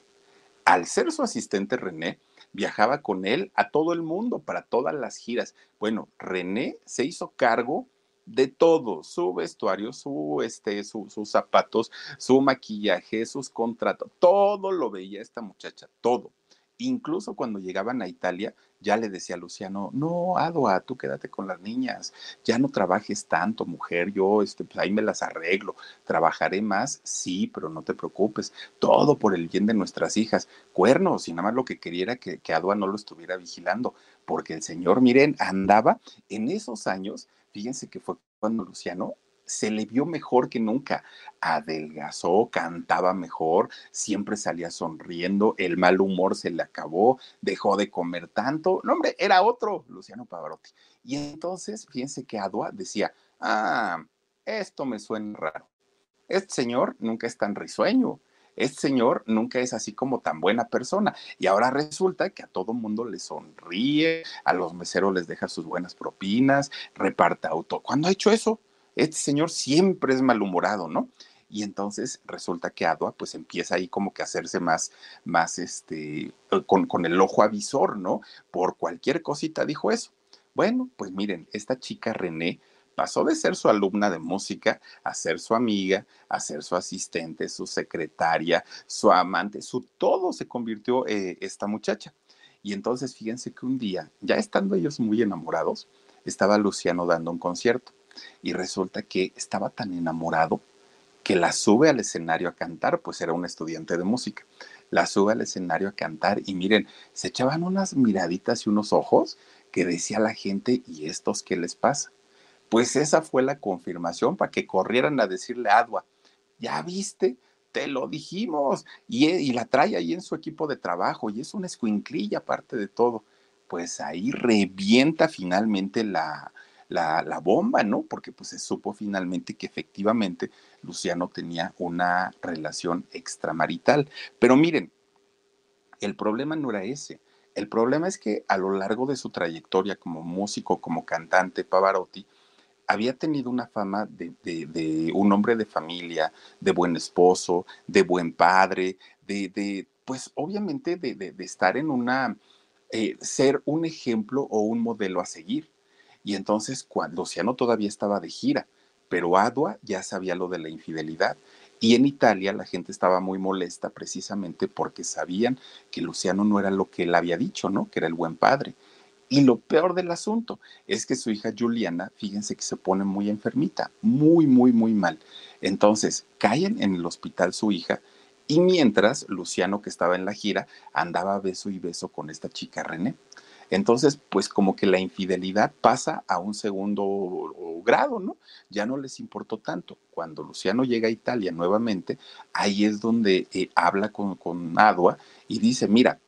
al ser su asistente René, viajaba con él a todo el mundo para todas las giras. Bueno, René se hizo cargo de todo, su vestuario, su, este, sus zapatos, su maquillaje, sus contratos, todo lo veía esta muchacha, todo. Incluso cuando llegaban a Italia, ya le decía a Luciano, no, Adua, tú quédate con las niñas, ya no trabajes tanto, mujer, yo este, pues ahí me las arreglo, trabajaré más, sí, pero no te preocupes, todo por el bien de nuestras hijas, cuernos, y nada más lo que quería era que, que Adua no lo estuviera vigilando, porque el señor, miren, andaba en esos años, fíjense que fue cuando Luciano se le vio mejor que nunca. Adelgazó, cantaba mejor, siempre salía sonriendo, el mal humor se le acabó, dejó de comer tanto. No, hombre, era otro, Luciano Pavarotti. Y entonces, fíjense que Adua decía, ah, esto me suena raro. Este señor nunca es tan risueño. Este señor nunca es así como tan buena persona. Y ahora resulta que a todo mundo le sonríe, a los meseros les deja sus buenas propinas, reparta auto. ¿Cuándo ha hecho eso? Este señor siempre es malhumorado, ¿no? Y entonces resulta que Adua pues empieza ahí como que a hacerse más, más este, con, con el ojo avisor, ¿no? Por cualquier cosita dijo eso. Bueno, pues miren, esta chica René pasó de ser su alumna de música a ser su amiga, a ser su asistente, su secretaria, su amante, su todo se convirtió eh, esta muchacha. Y entonces fíjense que un día, ya estando ellos muy enamorados, estaba Luciano dando un concierto y resulta que estaba tan enamorado que la sube al escenario a cantar, pues era un estudiante de música. La sube al escenario a cantar y miren, se echaban unas miraditas y unos ojos que decía la gente, ¿y estos qué les pasa? Pues esa fue la confirmación para que corrieran a decirle a ya viste, te lo dijimos, y, y, la trae ahí en su equipo de trabajo, y es una escuinclilla aparte de todo. Pues ahí revienta finalmente la, la, bomba, ¿no? Porque pues se supo finalmente que efectivamente Luciano tenía una relación extramarital. Pero miren, el problema no era ese. El problema es que a lo largo de su trayectoria como músico, como cantante, Pavarotti, había tenido una fama de, un hombre de familia, de buen esposo, de buen padre, de, pues obviamente de, estar en una, eh, ser un ejemplo o un modelo a seguir. Y entonces cuando Luciano todavía estaba de gira, pero Adua ya sabía lo de la infidelidad. Y en Italia la gente estaba muy molesta precisamente porque sabían que Luciano no era lo que él había dicho, ¿no? Que era el buen padre. Y lo peor del asunto es que su hija Juliana, fíjense que se pone muy enfermita, muy, muy, muy mal. Entonces, caen en el hospital su hija y mientras Luciano, que estaba en la gira, andaba beso y beso con esta chica René. Entonces, pues como que la infidelidad pasa a un segundo grado, ¿no? Ya no les importó tanto. Cuando Luciano llega a Italia nuevamente, ahí es donde eh, habla con, con Adua y dice, mira,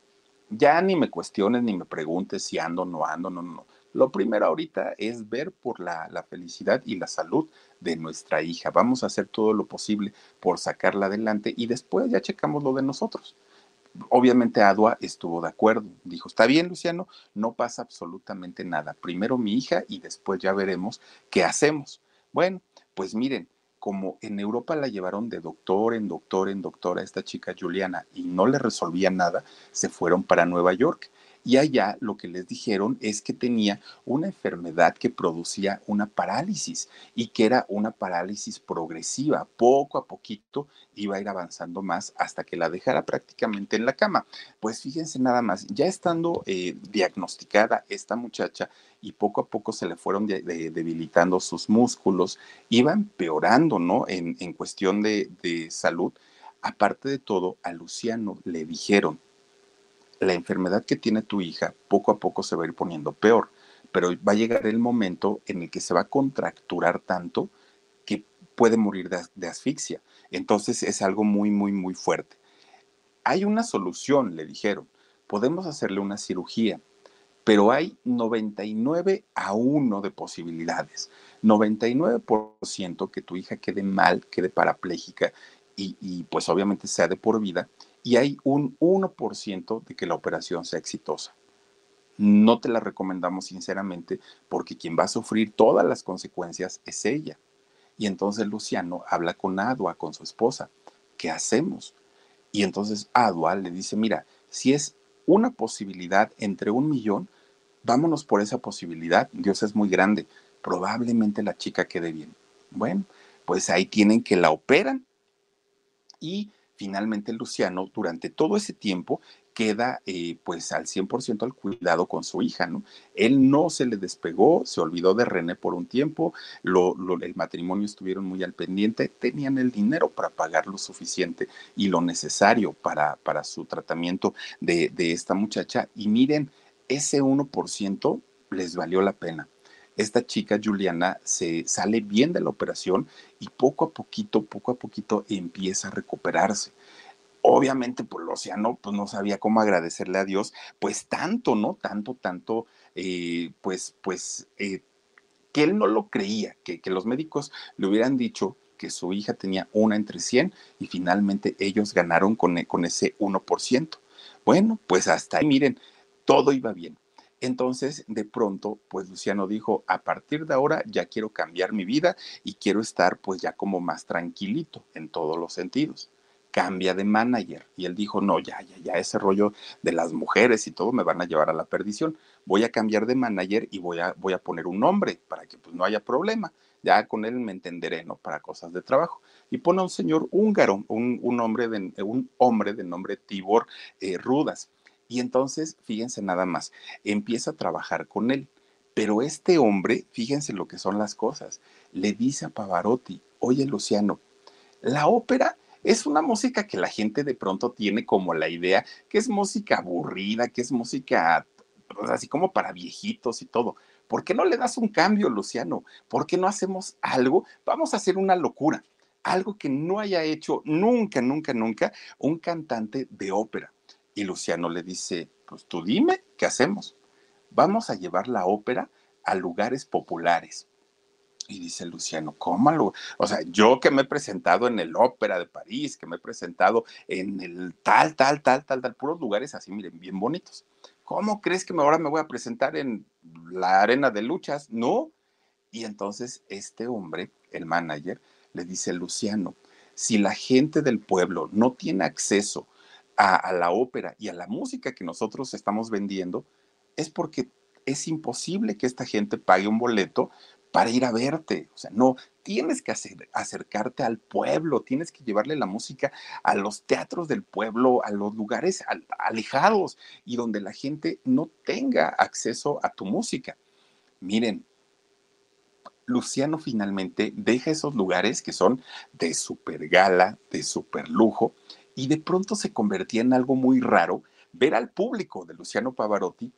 ya ni me cuestiones ni me preguntes si ando o no ando, no, no. Lo primero ahorita es ver por la, la, felicidad y la salud de nuestra hija. Vamos a hacer todo lo posible por sacarla adelante y después ya checamos lo de nosotros obviamente Adua estuvo de acuerdo. Dijo, está bien, Luciano, no pasa absolutamente nada. Primero mi hija y después ya veremos qué hacemos. Bueno, pues miren, como en Europa la llevaron de doctor en doctor en doctor a esta chica Juliana y no le resolvía nada, se fueron para Nueva York y allá lo que les dijeron es que tenía una enfermedad que producía una parálisis y que era una parálisis progresiva. Poco a poquito iba a ir avanzando más hasta que la dejara prácticamente en la cama. Pues fíjense nada más, ya estando eh, diagnosticada esta muchacha y poco a poco se le fueron debilitando sus músculos, iba empeorando, ¿no? En, en cuestión de, de salud. Aparte de todo, a Luciano le dijeron, la enfermedad que tiene tu hija poco a poco se va a ir poniendo peor, pero va a llegar el momento en el que se va a contracturar tanto que puede morir de, asfixia. Entonces es algo muy, muy, muy fuerte. Hay una solución, le dijeron. Podemos hacerle una cirugía, pero hay 99 a 1 de posibilidades. 99% que tu hija quede mal, quede parapléjica y, y pues obviamente sea de por vida y hay un 1% de que la operación sea exitosa. No te la recomendamos sinceramente porque quien va a sufrir todas las consecuencias es ella. Y entonces Luciano habla con Adua, con su esposa. ¿Qué hacemos? Y entonces Adua le dice, mira, si es una posibilidad entre un millón, vámonos por esa posibilidad. Dios es muy grande. probablemente la chica quede bien. Bueno, pues ahí tienen que la operan y finalmente Luciano durante todo ese tiempo queda eh, pues al 100% al cuidado con su hija, ¿no? Él no se le despegó, se olvidó de René por un tiempo, lo, el matrimonio estuvieron muy al pendiente, tenían el dinero para pagar lo suficiente y lo necesario para, para su tratamiento de, de esta muchacha y miren, ese 1% les valió la pena esta chica Juliana se sale bien de la operación y poco a poquito, poco a poquito empieza a recuperarse obviamente, pues Luciano pues, no sabía cómo agradecerle a Dios, pues tanto, ¿no? Tanto, tanto, eh, pues, pues, eh, que él no lo creía, que, que los médicos le hubieran dicho que su hija tenía una entre 100 y finalmente ellos ganaron con, con ese 1%. Bueno, pues hasta ahí, miren, todo iba bien. Entonces, de pronto, pues Luciano dijo, a partir de ahora ya quiero cambiar mi vida y quiero estar pues ya como más tranquilito en todos los sentidos cambia de manager. Y él dijo, no, ya, ya, ya, ese rollo de las mujeres y todo me van a llevar a la perdición. Voy a cambiar de manager y voy a, voy a poner un nombre para que pues, no haya problema. Ya con él me entenderé, ¿no? Para cosas de trabajo. Y pone a un señor húngaro, un, hombre, de, un hombre de nombre Tibor eh, Rudas. Y entonces, fíjense nada más, empieza a trabajar con él. Pero este hombre, fíjense lo que son las cosas, le dice a Pavarotti, oye Luciano, la ópera es una música que la gente de pronto tiene como la idea que es música aburrida, que es música pues, así como para viejitos y todo. ¿Por qué no le das un cambio, Luciano? ¿Por qué no hacemos algo? Vamos a hacer una locura, algo que no haya hecho nunca, nunca, nunca un cantante de ópera. Y Luciano le dice, pues tú dime, ¿qué hacemos? Vamos a llevar la ópera a lugares populares y dice Luciano, ¿cómo? O sea, yo que me he presentado en el Ópera de París, que me he presentado en el tal, tal, tal, tal, tal, puros lugares así, miren, bien bonitos. ¿Cómo crees que ahora me voy a presentar en la arena de luchas? No. Y entonces este hombre, el manager, le dice, Luciano, si la gente del pueblo no tiene acceso a, la ópera y a la música que nosotros estamos vendiendo, es porque es imposible que esta gente pague un boleto para ir a verte. O sea, no, tienes que acercarte al pueblo, tienes que llevarle la música a los teatros del pueblo, a los lugares alejados y donde la gente no tenga acceso a tu música. Miren, Luciano finalmente deja esos lugares que son de super gala, de super lujo, y de pronto se convertía en algo muy raro ver al público de Luciano Pavarotti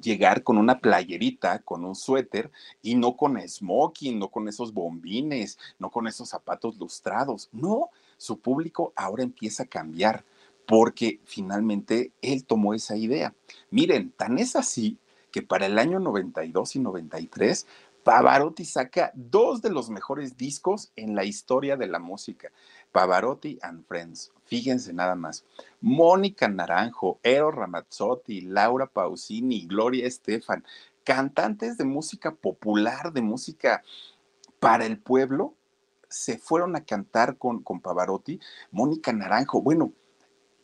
llegar con una playerita, con un suéter y no con smoking, no con esos bombines, no con esos zapatos lustrados. No, su público ahora empieza a cambiar porque finalmente él tomó esa idea. Miren, tan es así que para el año 92 y 93 Pavarotti saca dos de los mejores discos en la historia de la música. Pavarotti and Friends. Fíjense nada más. Mónica Naranjo, Ero Ramazzotti, Laura Pausini, Gloria Estefan, cantantes de música popular, de música para el pueblo, se fueron a cantar con, con Pavarotti. Mónica Naranjo, bueno,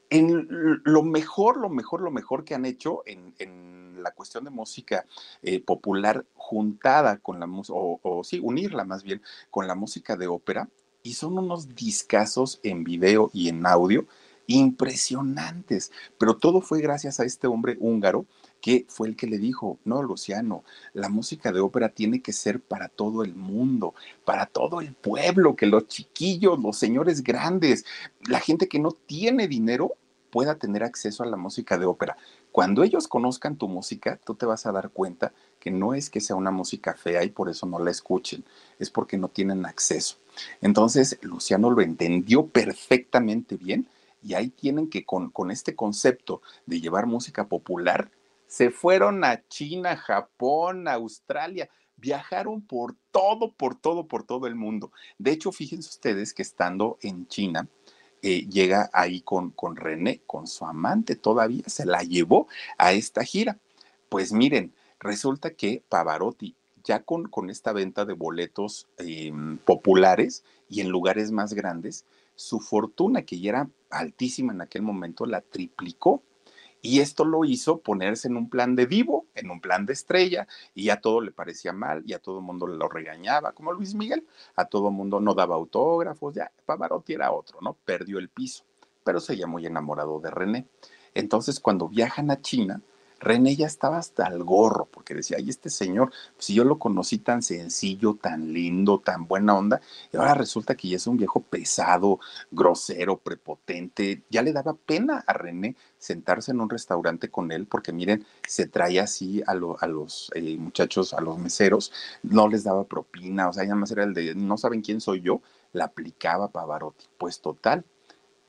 en lo mejor, lo mejor, lo mejor que han hecho en, la cuestión de música eh, popular juntada con la música, o, sí, unirla más bien con la música de ópera, y son unos discazos en video y en audio impresionantes. Pero todo fue gracias a este hombre húngaro que fue el que le dijo, no, Luciano, la música de ópera tiene que ser para todo el mundo, para todo el pueblo, que los chiquillos, los señores grandes, la gente que no tiene dinero pueda tener acceso a la música de ópera. Cuando ellos conozcan tu música, tú te vas a dar cuenta que no es que sea una música fea y por eso no la escuchen, es porque no tienen acceso. Entonces, Luciano lo entendió perfectamente bien y ahí tienen que con, con este concepto de llevar música popular, se fueron a China, Japón, Australia, viajaron por todo, por todo, por todo el mundo. De hecho, fíjense ustedes que estando en China, eh, llega ahí con, con René, con su amante todavía, se la llevó a esta gira. Pues miren, resulta que Pavarotti, ya con, con esta venta de boletos em, populares y en lugares más grandes, su fortuna, que ya era altísima en aquel momento, la triplicó. Y esto lo hizo ponerse en un plan de vivo, en un plan de estrella, y a todo le parecía mal, y a todo el mundo lo regañaba, como Luis Miguel, a todo el mundo no daba autógrafos, ya, Pavarotti era otro, ¿no? Perdió el piso, pero seguía muy enamorado de René. Entonces, cuando viajan a China, René ya estaba hasta el gorro, porque decía, ay, este señor, si yo lo conocí tan sencillo, tan lindo, tan buena onda, y ahora resulta que ya es un viejo pesado, grosero, prepotente, ya le daba pena a René sentarse en un restaurante con él, porque miren, se traía así a, los eh, muchachos, a los meseros, no les daba propina, o sea, ya más era el de, no saben quién soy yo, la aplicaba Pavarotti. Pues total,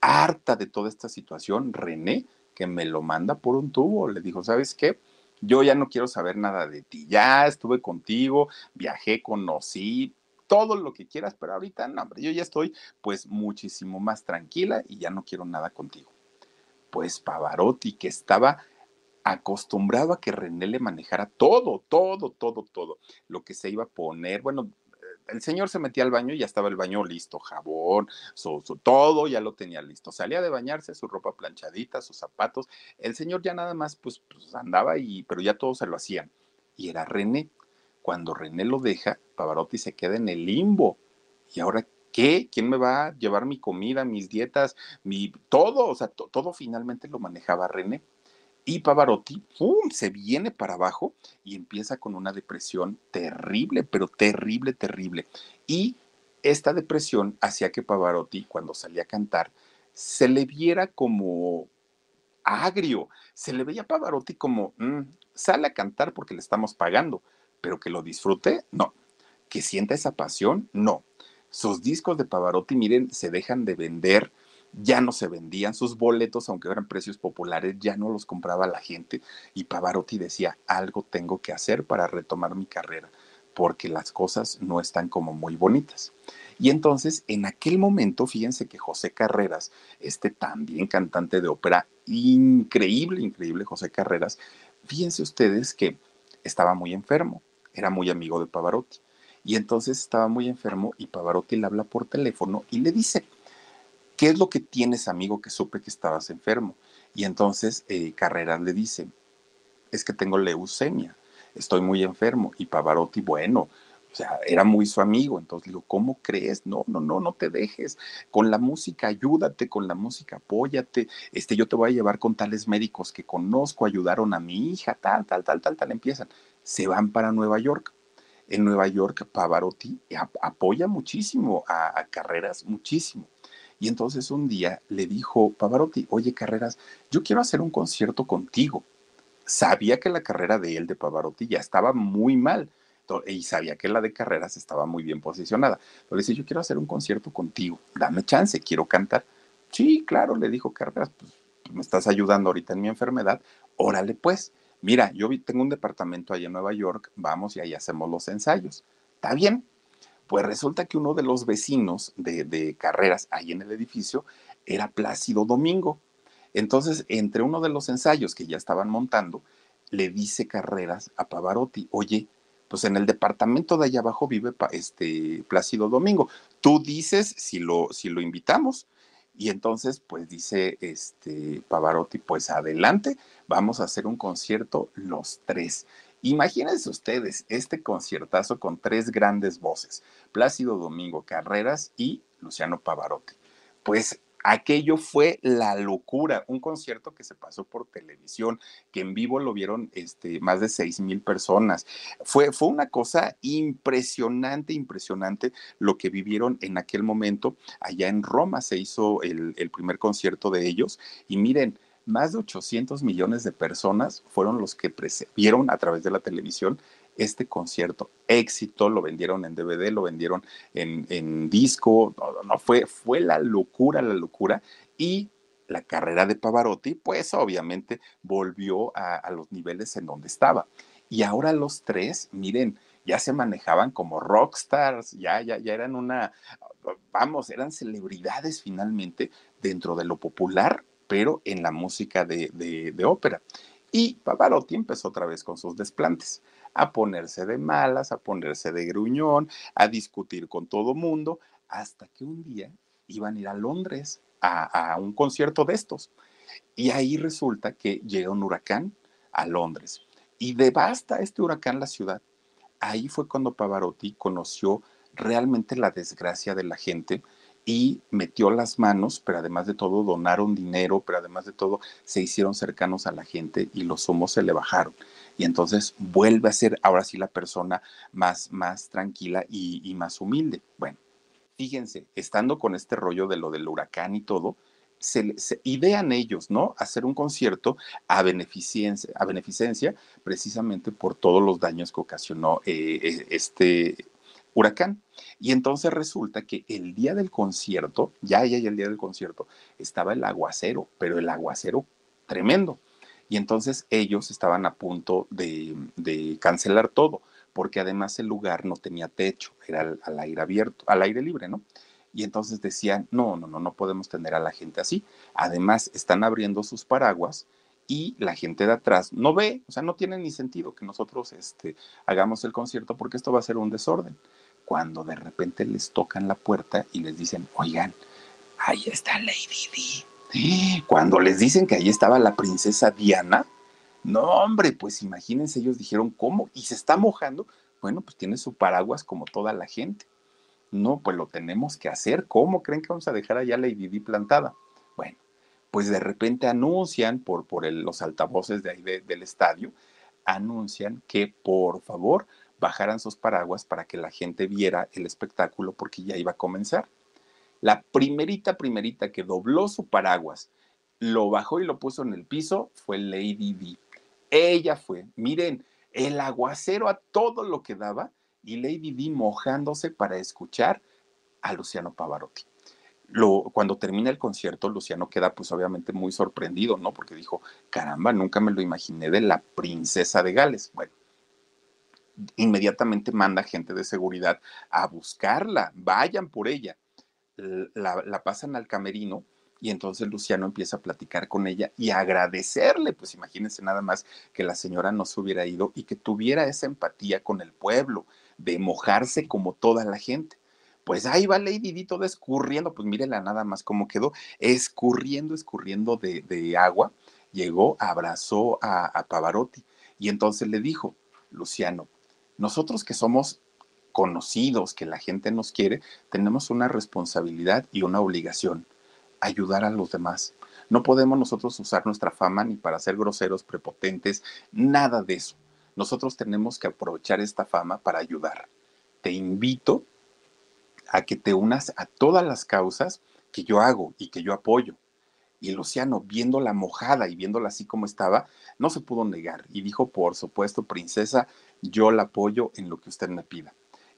harta de toda esta situación, René que me lo manda por un tubo. Le dijo, ¿sabes qué? Yo ya no quiero saber nada de ti. Ya estuve contigo, viajé, conocí, todo lo que quieras, pero ahorita no, hombre, yo ya estoy pues muchísimo más tranquila y ya no quiero nada contigo. Pues Pavarotti, que estaba acostumbrado a que René le manejara todo, todo, todo, todo, lo que se iba a poner, bueno, el señor se metía al baño y ya estaba el baño listo, jabón, su, todo ya lo tenía listo. Salía de bañarse, su ropa planchadita, sus zapatos. El señor ya nada más, pues, pues andaba y, pero ya todo se lo hacían. Y era René. Cuando René lo deja, Pavarotti se queda en el limbo. ¿Y ahora qué? ¿Quién me va a llevar mi comida, mis dietas, mi todo? O sea, todo finalmente lo manejaba René. Y Pavarotti, ¡pum!, se viene para abajo y empieza con una depresión terrible, pero terrible, terrible. Y esta depresión hacía que Pavarotti, cuando salía a cantar, se le viera como agrio, se le veía a Pavarotti como, mm, sale a cantar porque le estamos pagando, pero que lo disfrute, no. Que sienta esa pasión, no. Sus discos de Pavarotti, miren, se dejan de vender ya no se vendían sus boletos, aunque eran precios populares, ya no los compraba la gente y Pavarotti decía, algo tengo que hacer para retomar mi carrera, porque las cosas no están como muy bonitas. Y entonces, en aquel momento, fíjense que José Carreras, este también cantante de ópera, increíble, increíble José Carreras, fíjense ustedes que estaba muy enfermo, era muy amigo de Pavarotti. Y entonces estaba muy enfermo y Pavarotti le habla por teléfono y le dice, ¿qué es lo que tienes, amigo, que supe que estabas enfermo? Y entonces eh, Carreras le dice, es que tengo leucemia, estoy muy enfermo. Y Pavarotti, bueno, o sea, era muy su amigo. Entonces le digo, ¿cómo crees? No, no, no, no te dejes. Con la música, ayúdate, con la música, apóyate. Este, yo te voy a llevar con tales médicos que conozco, ayudaron a mi hija, tal, tal, tal, tal, tal. Empiezan. Se van para Nueva York. En Nueva York, Pavarotti apoya muchísimo a Carreras, muchísimo. Y entonces un día le dijo Pavarotti, oye Carreras, yo quiero hacer un concierto contigo. Sabía que la carrera de él, de Pavarotti, ya estaba muy mal y sabía que la de Carreras estaba muy bien posicionada. le dice, yo quiero hacer un concierto contigo, dame chance, quiero cantar. Sí, claro, le dijo Carreras, pues me estás ayudando ahorita en mi enfermedad, órale pues. Mira, yo tengo un departamento allá en Nueva York, vamos y ahí hacemos los ensayos. Está bien, pues resulta que uno de los vecinos de, carreras ahí en el edificio era Plácido Domingo. Entonces, entre uno de los ensayos que ya estaban montando, le dice Carreras a Pavarotti, oye, pues en el departamento de allá abajo vive este Plácido Domingo. Tú dices si lo, si lo invitamos. Y entonces, pues dice este Pavarotti, pues adelante, vamos a hacer un concierto los tres. Imagínense ustedes este conciertazo con tres grandes voces, Plácido Domingo Carreras y Luciano Pavarotti. Pues aquello fue la locura, un concierto que se pasó por televisión, que en vivo lo vieron este, más de seis mil personas. Fue, fue una cosa impresionante, impresionante lo que vivieron en aquel momento. Allá en Roma se hizo el primer concierto de ellos y miren, más de 800 millones de personas fueron los que vieron a través de la televisión este concierto. Éxito, lo vendieron en DVD, lo vendieron en, disco, no, fue, fue la locura, la locura. Y la carrera de Pavarotti, pues obviamente volvió a, a los niveles en donde estaba. Y ahora los tres, miren, ya se manejaban como rockstars, ya, ya, ya eran una, vamos, eran celebridades finalmente dentro de lo popular pero en la música de, ópera. Y Pavarotti empezó otra vez con sus desplantes, a ponerse de malas, a ponerse de gruñón, a discutir con todo mundo, hasta que un día iban a ir a Londres a, un concierto de estos. Y ahí resulta que llega un huracán a Londres y devasta este huracán la ciudad. Ahí fue cuando Pavarotti conoció realmente la desgracia de la gente y metió las manos, pero además de todo donaron dinero, pero además de todo se hicieron cercanos a la gente y los humos se le bajaron. Y entonces vuelve a ser ahora sí la persona más, más tranquila y, más humilde. Bueno, fíjense, estando con este rollo de lo del huracán y todo, se, idean ellos, ¿no? Hacer un concierto a beneficencia, a beneficencia precisamente por todos los daños que ocasionó eh, e, este huracán. Y entonces resulta que el día del concierto, ya, ya, el día del concierto, estaba el aguacero, pero el aguacero tremendo. Y entonces ellos estaban a punto de, de cancelar todo, porque además el lugar no tenía techo, era al, al aire abierto, al aire libre, ¿no? Y entonces decían, no, no, no, no podemos tener a la gente así. Además, están abriendo sus paraguas y la gente de atrás no ve, o sea, no tiene ni sentido que nosotros este, hagamos el concierto porque esto va a ser un desorden. Cuando de repente les tocan la puerta y les dicen, oigan, ahí está Lady Di. Cuando les dicen que ahí estaba la princesa Diana, no, hombre, pues imagínense, ellos dijeron, ¿cómo? Y se está mojando. Bueno, pues tiene su paraguas como toda la gente. No, pues lo tenemos que hacer. ¿Cómo creen que vamos a dejar allá Lady Di plantada? Bueno, pues de repente anuncian por, por los altavoces de ahí del estadio, anuncian que por favor bajaran sus paraguas para que la gente viera el espectáculo porque ya iba a comenzar. La primerita, primerita que dobló su paraguas, lo bajó y lo puso en el piso fue Lady Di. Ella fue, miren, el aguacero a todo lo que daba y Lady Di mojándose para escuchar a Luciano Pavarotti. Lo, cuando termina el concierto, Luciano queda pues obviamente muy sorprendido, ¿no? Porque dijo, caramba, nunca me lo imaginé de la princesa de Gales. Bueno, inmediatamente manda gente de seguridad a buscarla, vayan por ella. La, la pasan al camerino y entonces Luciano empieza a platicar con ella y agradecerle, pues imagínense nada más que la señora no se hubiera ido y que tuviera esa empatía con el pueblo, de mojarse como toda la gente. Pues ahí va Lady Di toda escurriendo, pues mírenla nada más cómo quedó, escurriendo, escurriendo de, agua. Llegó, abrazó a, a Pavarotti y entonces le dijo, Luciano, nosotros que somos conocidos, que la gente nos quiere, tenemos una responsabilidad y una obligación, ayudar a los demás. No podemos nosotros usar nuestra fama ni para ser groseros, prepotentes, nada de eso. Nosotros tenemos que aprovechar esta fama para ayudar. Te invito a que te unas a todas las causas que yo hago y que yo apoyo. Y Luciano, viéndola mojada y viéndola así como estaba, no se pudo negar y dijo, por supuesto, princesa, yo la apoyo en lo que usted me pida.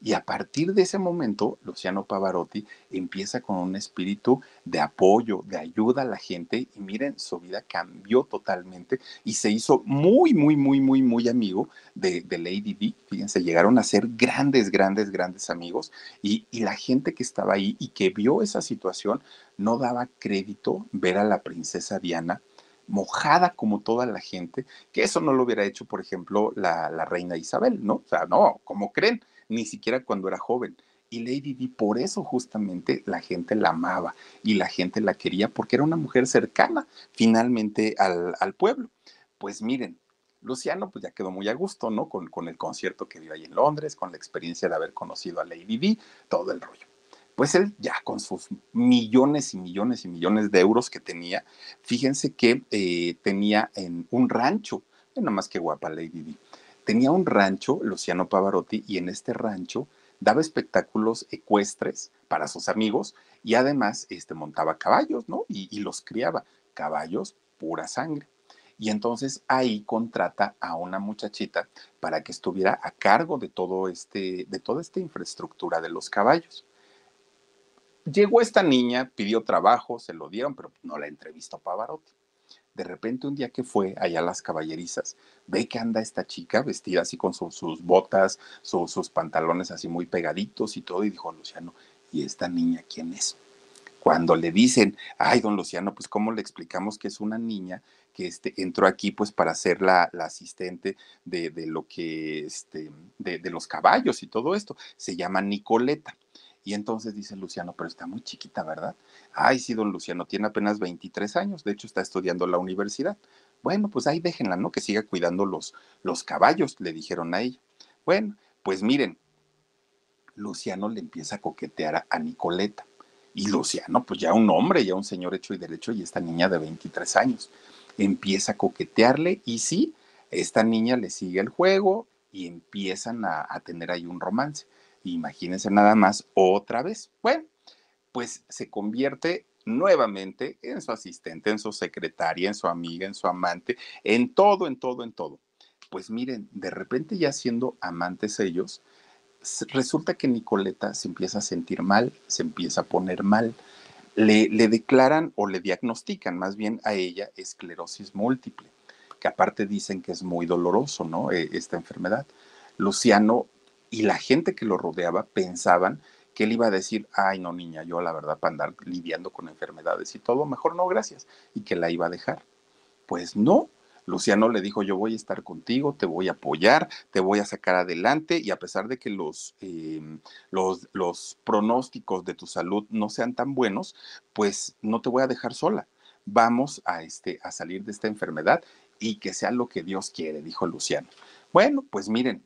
Y a partir de ese momento, Luciano Pavarotti empieza con un espíritu de apoyo, de ayuda a la gente y miren, su vida cambió totalmente y se hizo muy, muy, muy, muy, muy amigo de, Lady Di. Fíjense, llegaron a ser grandes, grandes, grandes amigos y, y la gente que estaba ahí y que vio esa situación no daba crédito ver a la princesa Diana mojada como toda la gente, que eso no lo hubiera hecho, por ejemplo, la, la reina Isabel, ¿no? O sea, no, como creen? Ni siquiera cuando era joven. Y Lady Di, por eso justamente la gente la amaba y la gente la quería porque era una mujer cercana finalmente al, pueblo. Pues miren, Luciano pues ya quedó muy a gusto, ¿no? Con, con el concierto que dio ahí en Londres, con la experiencia de haber conocido a Lady Di, todo el rollo. Pues él ya con sus millones y millones y millones de euros que tenía, fíjense que eh, tenía en un rancho, nada más que guapa Lady Di, tenía un rancho, Luciano Pavarotti, y en este rancho daba espectáculos ecuestres para sus amigos y además este, montaba caballos, ¿no? Y, los criaba, caballos pura sangre. Y entonces ahí contrata a una muchachita para que estuviera a cargo de todo este, de toda esta infraestructura de los caballos. Llegó esta niña, pidió trabajo, se lo dieron, pero no la entrevistó Pavarotti de repente un día que fue allá a las caballerizas, ve que anda esta chica vestida así con sus botas, sus pantalones así muy pegaditos y todo, y dijo Luciano, ¿y esta niña quién es? Cuando le dicen, ay, don Luciano, pues cómo le explicamos que es una niña que este, entró aquí pues para ser la, asistente de, lo que, este, de, de los caballos y todo esto, se llama Nicoleta. Y entonces dice Luciano, pero está muy chiquita, ¿verdad? Ay, sí, don Luciano, tiene apenas 23 años, de hecho está estudiando la universidad. Bueno, pues ahí déjenla, ¿no? Que siga cuidando los, los caballos, le dijeron a ella. Bueno, pues miren, Luciano le empieza a coquetear a, Nicoleta. Y Luciano, pues ya un hombre, ya un señor hecho y derecho, y esta niña de 23 años, empieza a coquetearle y sí, esta niña le sigue el juego y empiezan a, a tener ahí un romance. Imagínense nada más otra vez. Bueno, pues se convierte nuevamente en su asistente, en su secretaria, en su amiga, en su amante, en todo, en todo, en todo. Pues miren, de repente ya siendo amantes ellos, resulta que Nicoleta se empieza a sentir mal, se empieza a poner mal. Le, le, declaran o le diagnostican más bien a ella esclerosis múltiple, que aparte dicen que es muy doloroso, ¿no? E, esta enfermedad. Luciano y la gente que lo rodeaba pensaban que él iba a decir, ay no niña, yo la verdad para andar lidiando con enfermedades y todo, mejor no, gracias, y que la iba a dejar. Pues no, Luciano le dijo, yo voy a estar contigo, te voy a apoyar, te voy a sacar adelante y a pesar de que los, em, los, los pronósticos de tu salud no sean tan buenos, pues no te voy a dejar sola. Vamos a, este, a salir de esta enfermedad y que sea lo que Dios quiere, dijo Luciano. Bueno, pues miren,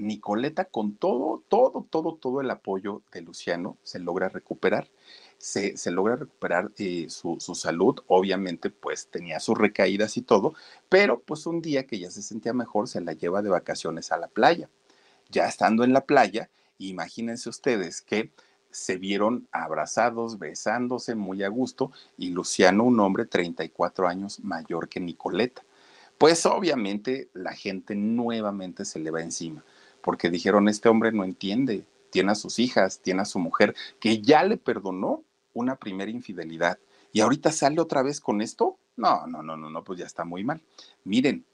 Nicoleta con todo, todo, todo, todo el apoyo de Luciano se logra recuperar se, logra recuperar eh, su, su, salud. Obviamente, pues tenía sus recaídas y todo, pero pues un día que ya se sentía mejor, se la lleva de vacaciones a la playa. Ya estando en la playa, imagínense ustedes que se vieron abrazados, besándose muy a gusto, y Luciano, un hombre 34 años mayor que Nicoleta. Pues obviamente la gente nuevamente se le va encima, porque dijeron, este hombre no entiende, tiene a sus hijas, tiene a su mujer, que ya le perdonó una primera infidelidad y ahorita sale otra vez con esto, no, no, no, no, no, pues ya está muy mal. Miren,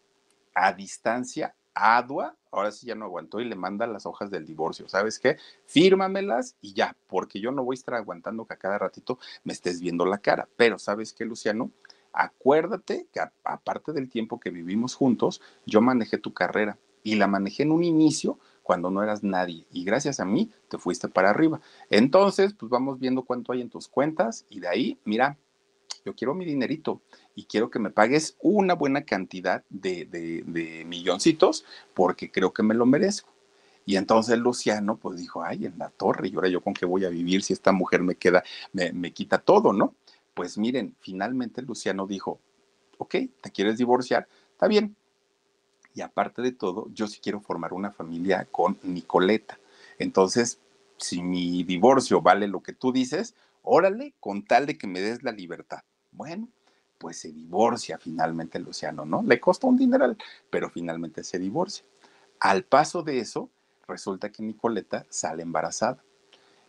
a distancia, Adua, ahora sí ya no aguantó y le manda las hojas del divorcio. ¿Sabes qué? Fírmamelas y ya, porque yo no voy a estar aguantando que a cada ratito me estés viendo la cara. Pero ¿sabes qué, Luciano? Acuérdate que aparte del tiempo que vivimos juntos, yo manejé tu carrera y la manejé en un inicio cuando no eras nadie y gracias a mí te fuiste para arriba. Entonces, pues vamos viendo cuánto hay en tus cuentas y de ahí, mira, yo quiero mi dinerito y quiero que me pagues una buena cantidad de, de, milloncitos porque creo que me lo merezco. Y entonces Luciano pues dijo, ay, en la torre, y ahora yo con qué voy a vivir si esta mujer me queda, me, me quita todo, ¿no? Pues miren, finalmente Luciano dijo, ok, ¿te quieres divorciar? Está bien, y aparte de todo, yo sí quiero formar una familia con Nicoleta. Entonces, si mi divorcio vale lo que tú dices, órale, con tal de que me des la libertad. Bueno, pues se divorcia finalmente Luciano, ¿no? Le costó un dineral, pero finalmente se divorcia. Al paso de eso, resulta que Nicoleta sale embarazada.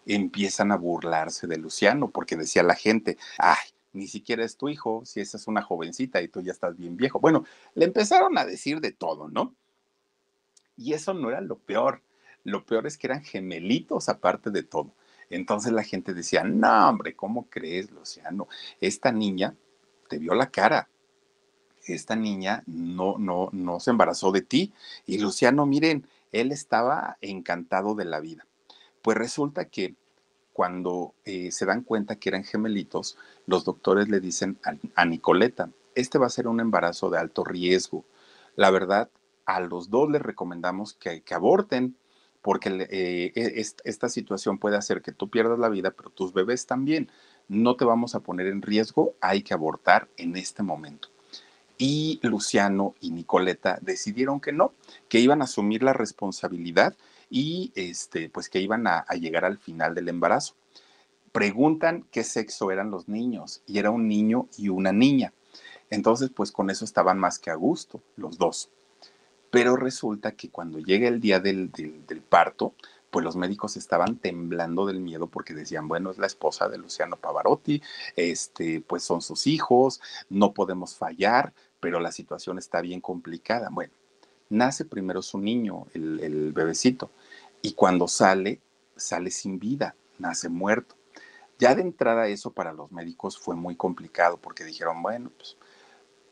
Empiezan a burlarse de Luciano porque decía la gente, ay, ni siquiera es tu hijo, si esa es una jovencita y tú ya estás bien viejo. Bueno, le empezaron a decir de todo, ¿no? Y eso no era lo peor. Lo peor es que eran gemelitos aparte de todo. Entonces la gente decía, no, hombre, ¿cómo crees, Luciano? Esta niña te vio la cara. Esta niña no, no, no se embarazó de ti. Y Luciano, miren, él estaba encantado de la vida. Pues resulta que cuando eh, se dan cuenta que eran gemelitos, los doctores le dicen a, Nicoleta, este va a ser un embarazo de alto riesgo. La verdad, a los dos les recomendamos que, aborten, porque eh, e, esta situación puede hacer que tú pierdas la vida, pero tus bebés también. No te vamos a poner en riesgo, hay que abortar en este momento. Y Luciano y Nicoleta decidieron que no, que iban a asumir la responsabilidad y este, pues que iban a, llegar al final del embarazo. Preguntan qué sexo eran los niños y era un niño y una niña. Entonces, pues con eso estaban más que a gusto, los dos. Pero resulta que cuando llega el día del, del, parto, pues los médicos estaban temblando del miedo porque decían, bueno, es la esposa de Luciano Pavarotti, este, pues son sus hijos, no podemos fallar, pero la situación está bien complicada. Bueno, nace primero su niño, el, bebecito, y cuando sale, sale sin vida, nace muerto. Ya de entrada eso para los médicos fue muy complicado porque dijeron, bueno, pues,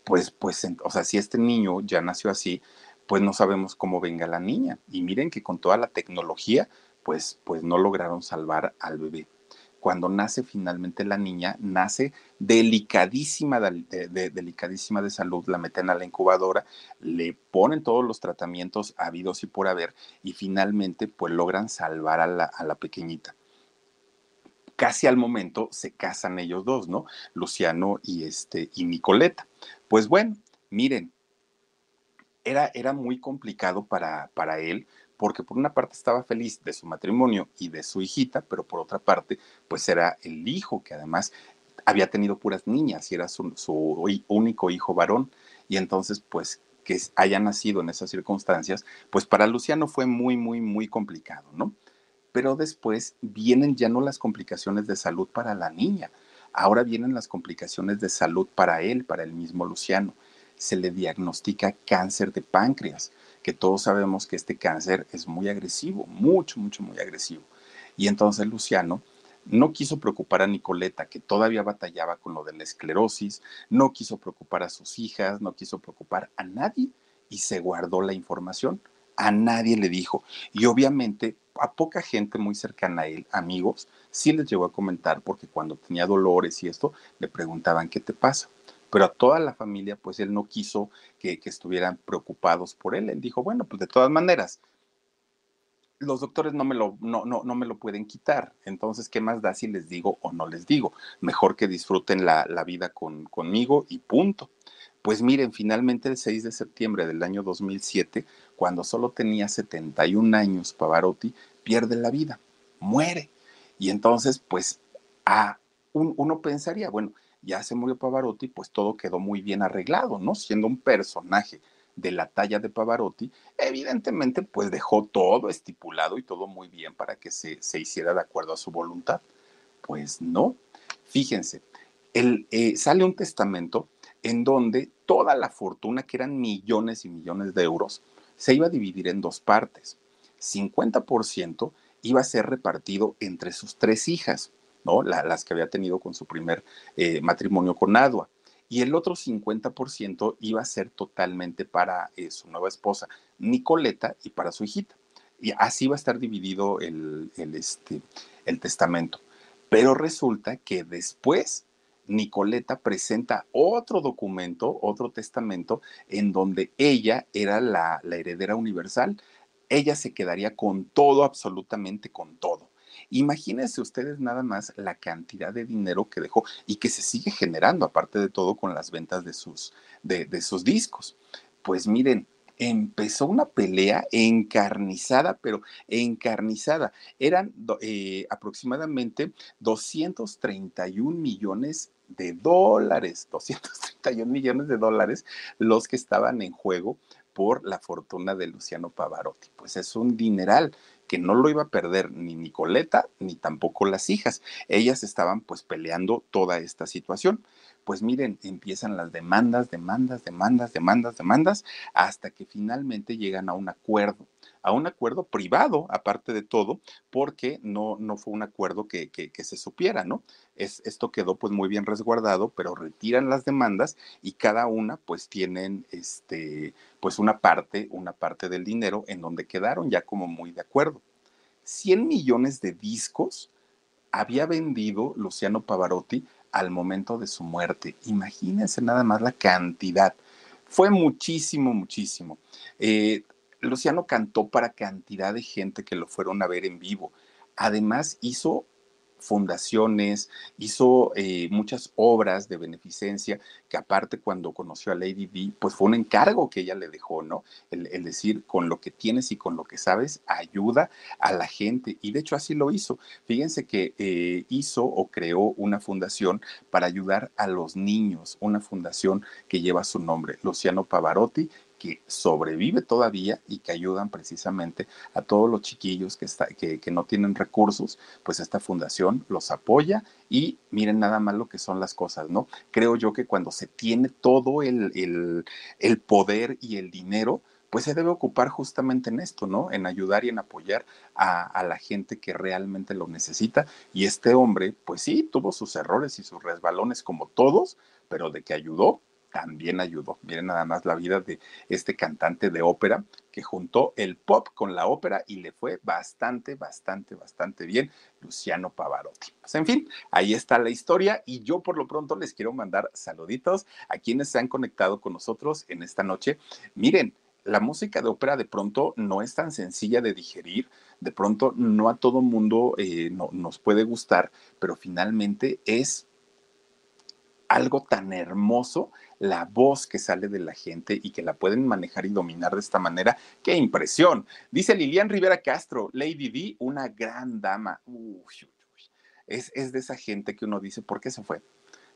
pues, pues, o sea, si este niño ya nació así, pues no sabemos cómo venga la niña. Y miren que con toda la tecnología, pues, pues no lograron salvar al bebé. Cuando nace finalmente la niña, nace delicadísima de, delicadísima de salud, la meten a la incubadora, le ponen todos los tratamientos habidos y por haber, y finalmente pues logran salvar a la, a la pequeñita casi al momento se casan ellos dos, ¿no? Luciano y este y Nicoleta. Pues bueno, miren, era, era muy complicado para, para él porque por una parte estaba feliz de su matrimonio y de su hijita, pero por otra parte, pues era el hijo que además había tenido puras niñas y era su, único hijo varón. Y entonces, pues que haya nacido en esas circunstancias, pues para Luciano fue muy, muy, muy complicado, ¿no? Pero después vienen ya no las complicaciones de salud para la niña, ahora vienen las complicaciones de salud para él, para el mismo Luciano. Se le diagnostica cáncer de páncreas que todos sabemos que este cáncer es muy agresivo, mucho, mucho, muy agresivo. Y entonces Luciano no quiso preocupar a Nicoleta, que todavía batallaba con lo de la esclerosis, no quiso preocupar a sus hijas, no quiso preocupar a nadie y se guardó la información. A nadie le dijo. Y obviamente a poca gente muy cercana a él, amigos, sí les llegó a comentar porque cuando tenía dolores y esto, le preguntaban, ¿qué te pasa? Pero a toda la familia, pues él no quiso que, estuvieran preocupados por él. Él dijo, bueno, pues de todas maneras, los doctores no me lo, no, no, no me lo pueden quitar. Entonces, ¿qué más da si les digo o no les digo? Mejor que disfruten la, vida con, conmigo y punto. Pues miren, finalmente el 6 de septiembre del año 2007, cuando solo tenía 71 años, Pavarotti pierde la vida, muere. Y entonces, pues, a uno pensaría, bueno, ya se murió Pavarotti, pues todo quedó muy bien arreglado, ¿no? Siendo un personaje de la talla de Pavarotti, evidentemente pues dejó todo estipulado y todo muy bien para que se, hiciera de acuerdo a su voluntad. Pues no, fíjense, el, eh, sale un testamento en donde toda la fortuna, que eran millones y millones de euros, se iba a dividir en dos partes. 50% iba a ser repartido entre sus tres hijas, ¿no? las que había tenido con su primer eh, matrimonio con Adua. Y el otro 50% iba a ser totalmente para eh, su nueva esposa, Nicoleta, y para su hijita. Y así va a estar dividido el, este, el testamento. Pero resulta que después Nicoleta presenta otro documento, otro testamento, en donde ella era la heredera universal. Ella se quedaría con todo, absolutamente con todo. Imagínense ustedes nada más la cantidad de dinero que dejó y que se sigue generando, aparte de todo, con las ventas de sus, de, discos. Pues miren, empezó una pelea encarnizada, pero encarnizada. Eran eh, aproximadamente 231 millones de dólares, 231 millones de dólares los que estaban en juego por la fortuna de Luciano Pavarotti. Pues es un dineral que no lo iba a perder ni Nicoleta ni tampoco las hijas. Ellas estaban pues peleando toda esta situación. Pues miren, empiezan las demandas, demandas, demandas, demandas, demandas, hasta que finalmente llegan a un acuerdo a un acuerdo privado, aparte de todo, porque no, no fue un acuerdo que, se supiera, ¿no? Es, esto quedó pues muy bien resguardado, pero retiran las demandas y cada una pues tienen este, pues una parte, una parte del dinero en donde quedaron ya como muy de acuerdo. 100 millones de discos había vendido Luciano Pavarotti al momento de su muerte. Imagínense nada más la cantidad. Fue muchísimo, muchísimo. Eh, Luciano cantó para cantidad de gente que lo fueron a ver en vivo. Además, hizo fundaciones, hizo eh, muchas obras de beneficencia, que aparte cuando conoció a Lady D, pues fue un encargo que ella le dejó, ¿no? El, decir, con lo que tienes y con lo que sabes, ayuda a la gente. Y de hecho así lo hizo. Fíjense que eh, hizo o creó una fundación para ayudar a los niños, una fundación que lleva su nombre, Luciano Pavarotti, que sobrevive todavía y que ayudan precisamente a todos los chiquillos que, está, que, no tienen recursos, pues esta fundación los apoya y miren nada más lo que son las cosas, ¿no? Creo yo que cuando se tiene todo el, el, poder y el dinero, pues se debe ocupar justamente en esto, ¿no? En ayudar y en apoyar a, a, la gente que realmente lo necesita. Y este hombre, pues sí, tuvo sus errores y sus resbalones como todos, pero de que ayudó, también ayudó. Miren nada más la vida de este cantante de ópera que juntó el pop con la ópera y le fue bastante, bastante, bastante bien, Luciano Pavarotti. Pues en fin, ahí está la historia y yo por lo pronto les quiero mandar saluditos a quienes se han conectado con nosotros en esta noche. Miren, la música de ópera de pronto no es tan sencilla de digerir, de pronto no a todo mundo eh, no, nos puede gustar, pero finalmente es algo tan hermoso la voz que sale de la gente y que la pueden manejar y dominar de esta manera. ¡Qué impresión! Dice Lilian Rivera Castro, Lady D, una gran dama. Es, es de esa gente que uno dice, ¿por qué se fue?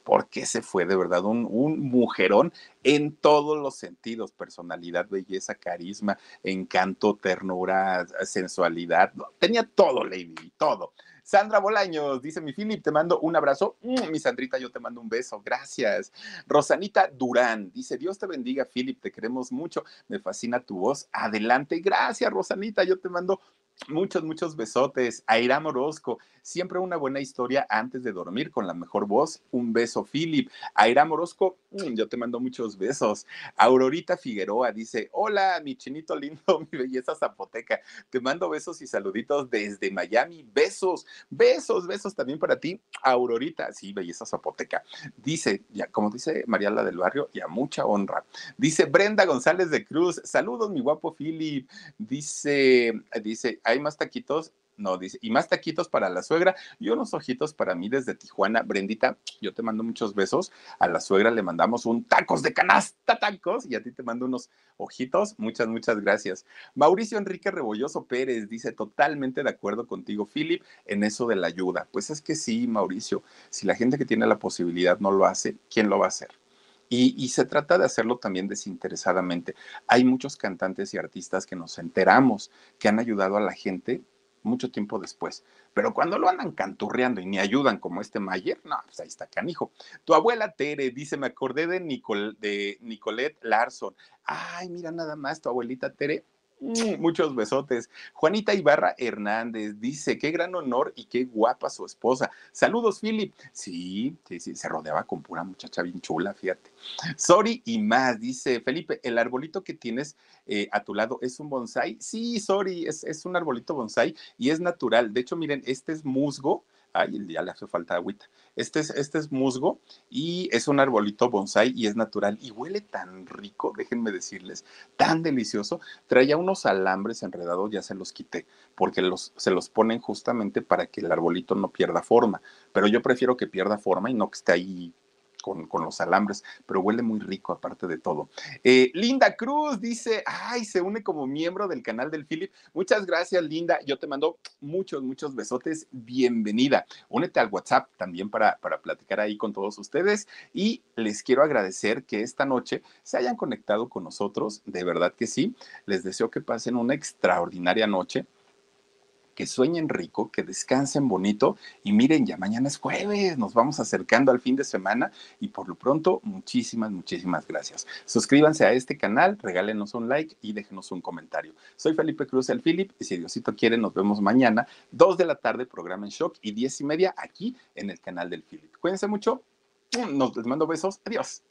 ¿Por qué se fue de verdad un, un, mujerón en todos los sentidos, personalidad, belleza, carisma, encanto, ternura, sensualidad, tenía todo, Lady, todo. Sandra Bolaños, dice mi Philip, te mando un abrazo. Mm, mi Sandrita, yo te mando un beso. Gracias. Rosanita Durán, dice, Dios te bendiga, Philip, te queremos mucho. Me fascina tu voz. Adelante. Gracias, Rosanita, yo te mando Muchos, muchos besotes. Airam Orozco, siempre una buena historia antes de dormir con la mejor voz. Un beso, Philip. Airam Orozco, mm, yo te mando muchos besos. Aurorita Figueroa dice: Hola, mi chinito lindo, mi belleza zapoteca. Te mando besos y saluditos desde Miami. Besos, besos, besos también para ti, Aurorita. Sí, belleza zapoteca. Dice, ya, como dice Mariala del Barrio, y a mucha honra. Dice Brenda González de Cruz: Saludos, mi guapo Philip. Dice, dice, hay más taquitos. No, dice, y más taquitos para la suegra y unos ojitos para mí desde Tijuana. Brendita, yo te mando muchos besos. A la suegra le mandamos un tacos de canasta, tacos, y a ti te mando unos ojitos. Muchas, muchas gracias. Mauricio Enrique Rebolloso Pérez dice, totalmente de acuerdo contigo, Philip, en eso de la ayuda. Pues es que sí, Mauricio, si la gente que tiene la posibilidad no lo hace, ¿quién lo va a hacer? Y, se trata de hacerlo también desinteresadamente. Hay muchos cantantes y artistas que nos enteramos que han ayudado a la gente mucho tiempo después. Pero cuando lo andan canturreando y ni ayudan como este Mayer, no, pues ahí está canijo. Tu abuela Tere dice, me acordé de, de Nicolette Larson. Ay, mira nada más, tu abuelita Tere muchos besotes. Juanita Ibarra Hernández dice, qué gran honor y qué guapa su esposa. Saludos, Philip. Sí, sí, sí, se rodeaba con pura muchacha bien chula, fíjate. Sorry y más, dice Felipe, el arbolito que tienes eh, a tu lado es un bonsai. Sí, sorry, es, es un arbolito bonsai y es natural. De hecho, miren, este es musgo Ay, ya le hace falta agüita. Este es, este es musgo y es un arbolito bonsai y es natural y huele tan rico, déjenme decirles, tan delicioso. Traía unos alambres enredados, ya se los quité, porque los, se los ponen justamente para que el arbolito no pierda forma. Pero yo prefiero que pierda forma y no que esté ahí con, los alambres, pero huele muy rico aparte de todo. Eh, Linda Cruz dice, ay, se une como miembro del canal del Philip. Muchas gracias, Linda. Yo te mando muchos, muchos besotes. Bienvenida. Únete al WhatsApp también para, para platicar ahí con todos ustedes. Y les quiero agradecer que esta noche se hayan conectado con nosotros. De verdad que sí. Les deseo que pasen una extraordinaria noche que sueñen rico, que descansen bonito y miren, ya mañana es jueves, nos vamos acercando al fin de semana y por lo pronto, muchísimas, muchísimas gracias. Suscríbanse a este canal, regálenos un like y déjenos un comentario. Soy Felipe Cruz, el Philip, y si Diosito quiere, nos vemos mañana, 2 de la tarde, programa en shock y 10 y media aquí en el canal del Philip. Cuídense mucho, nos les mando besos, adiós.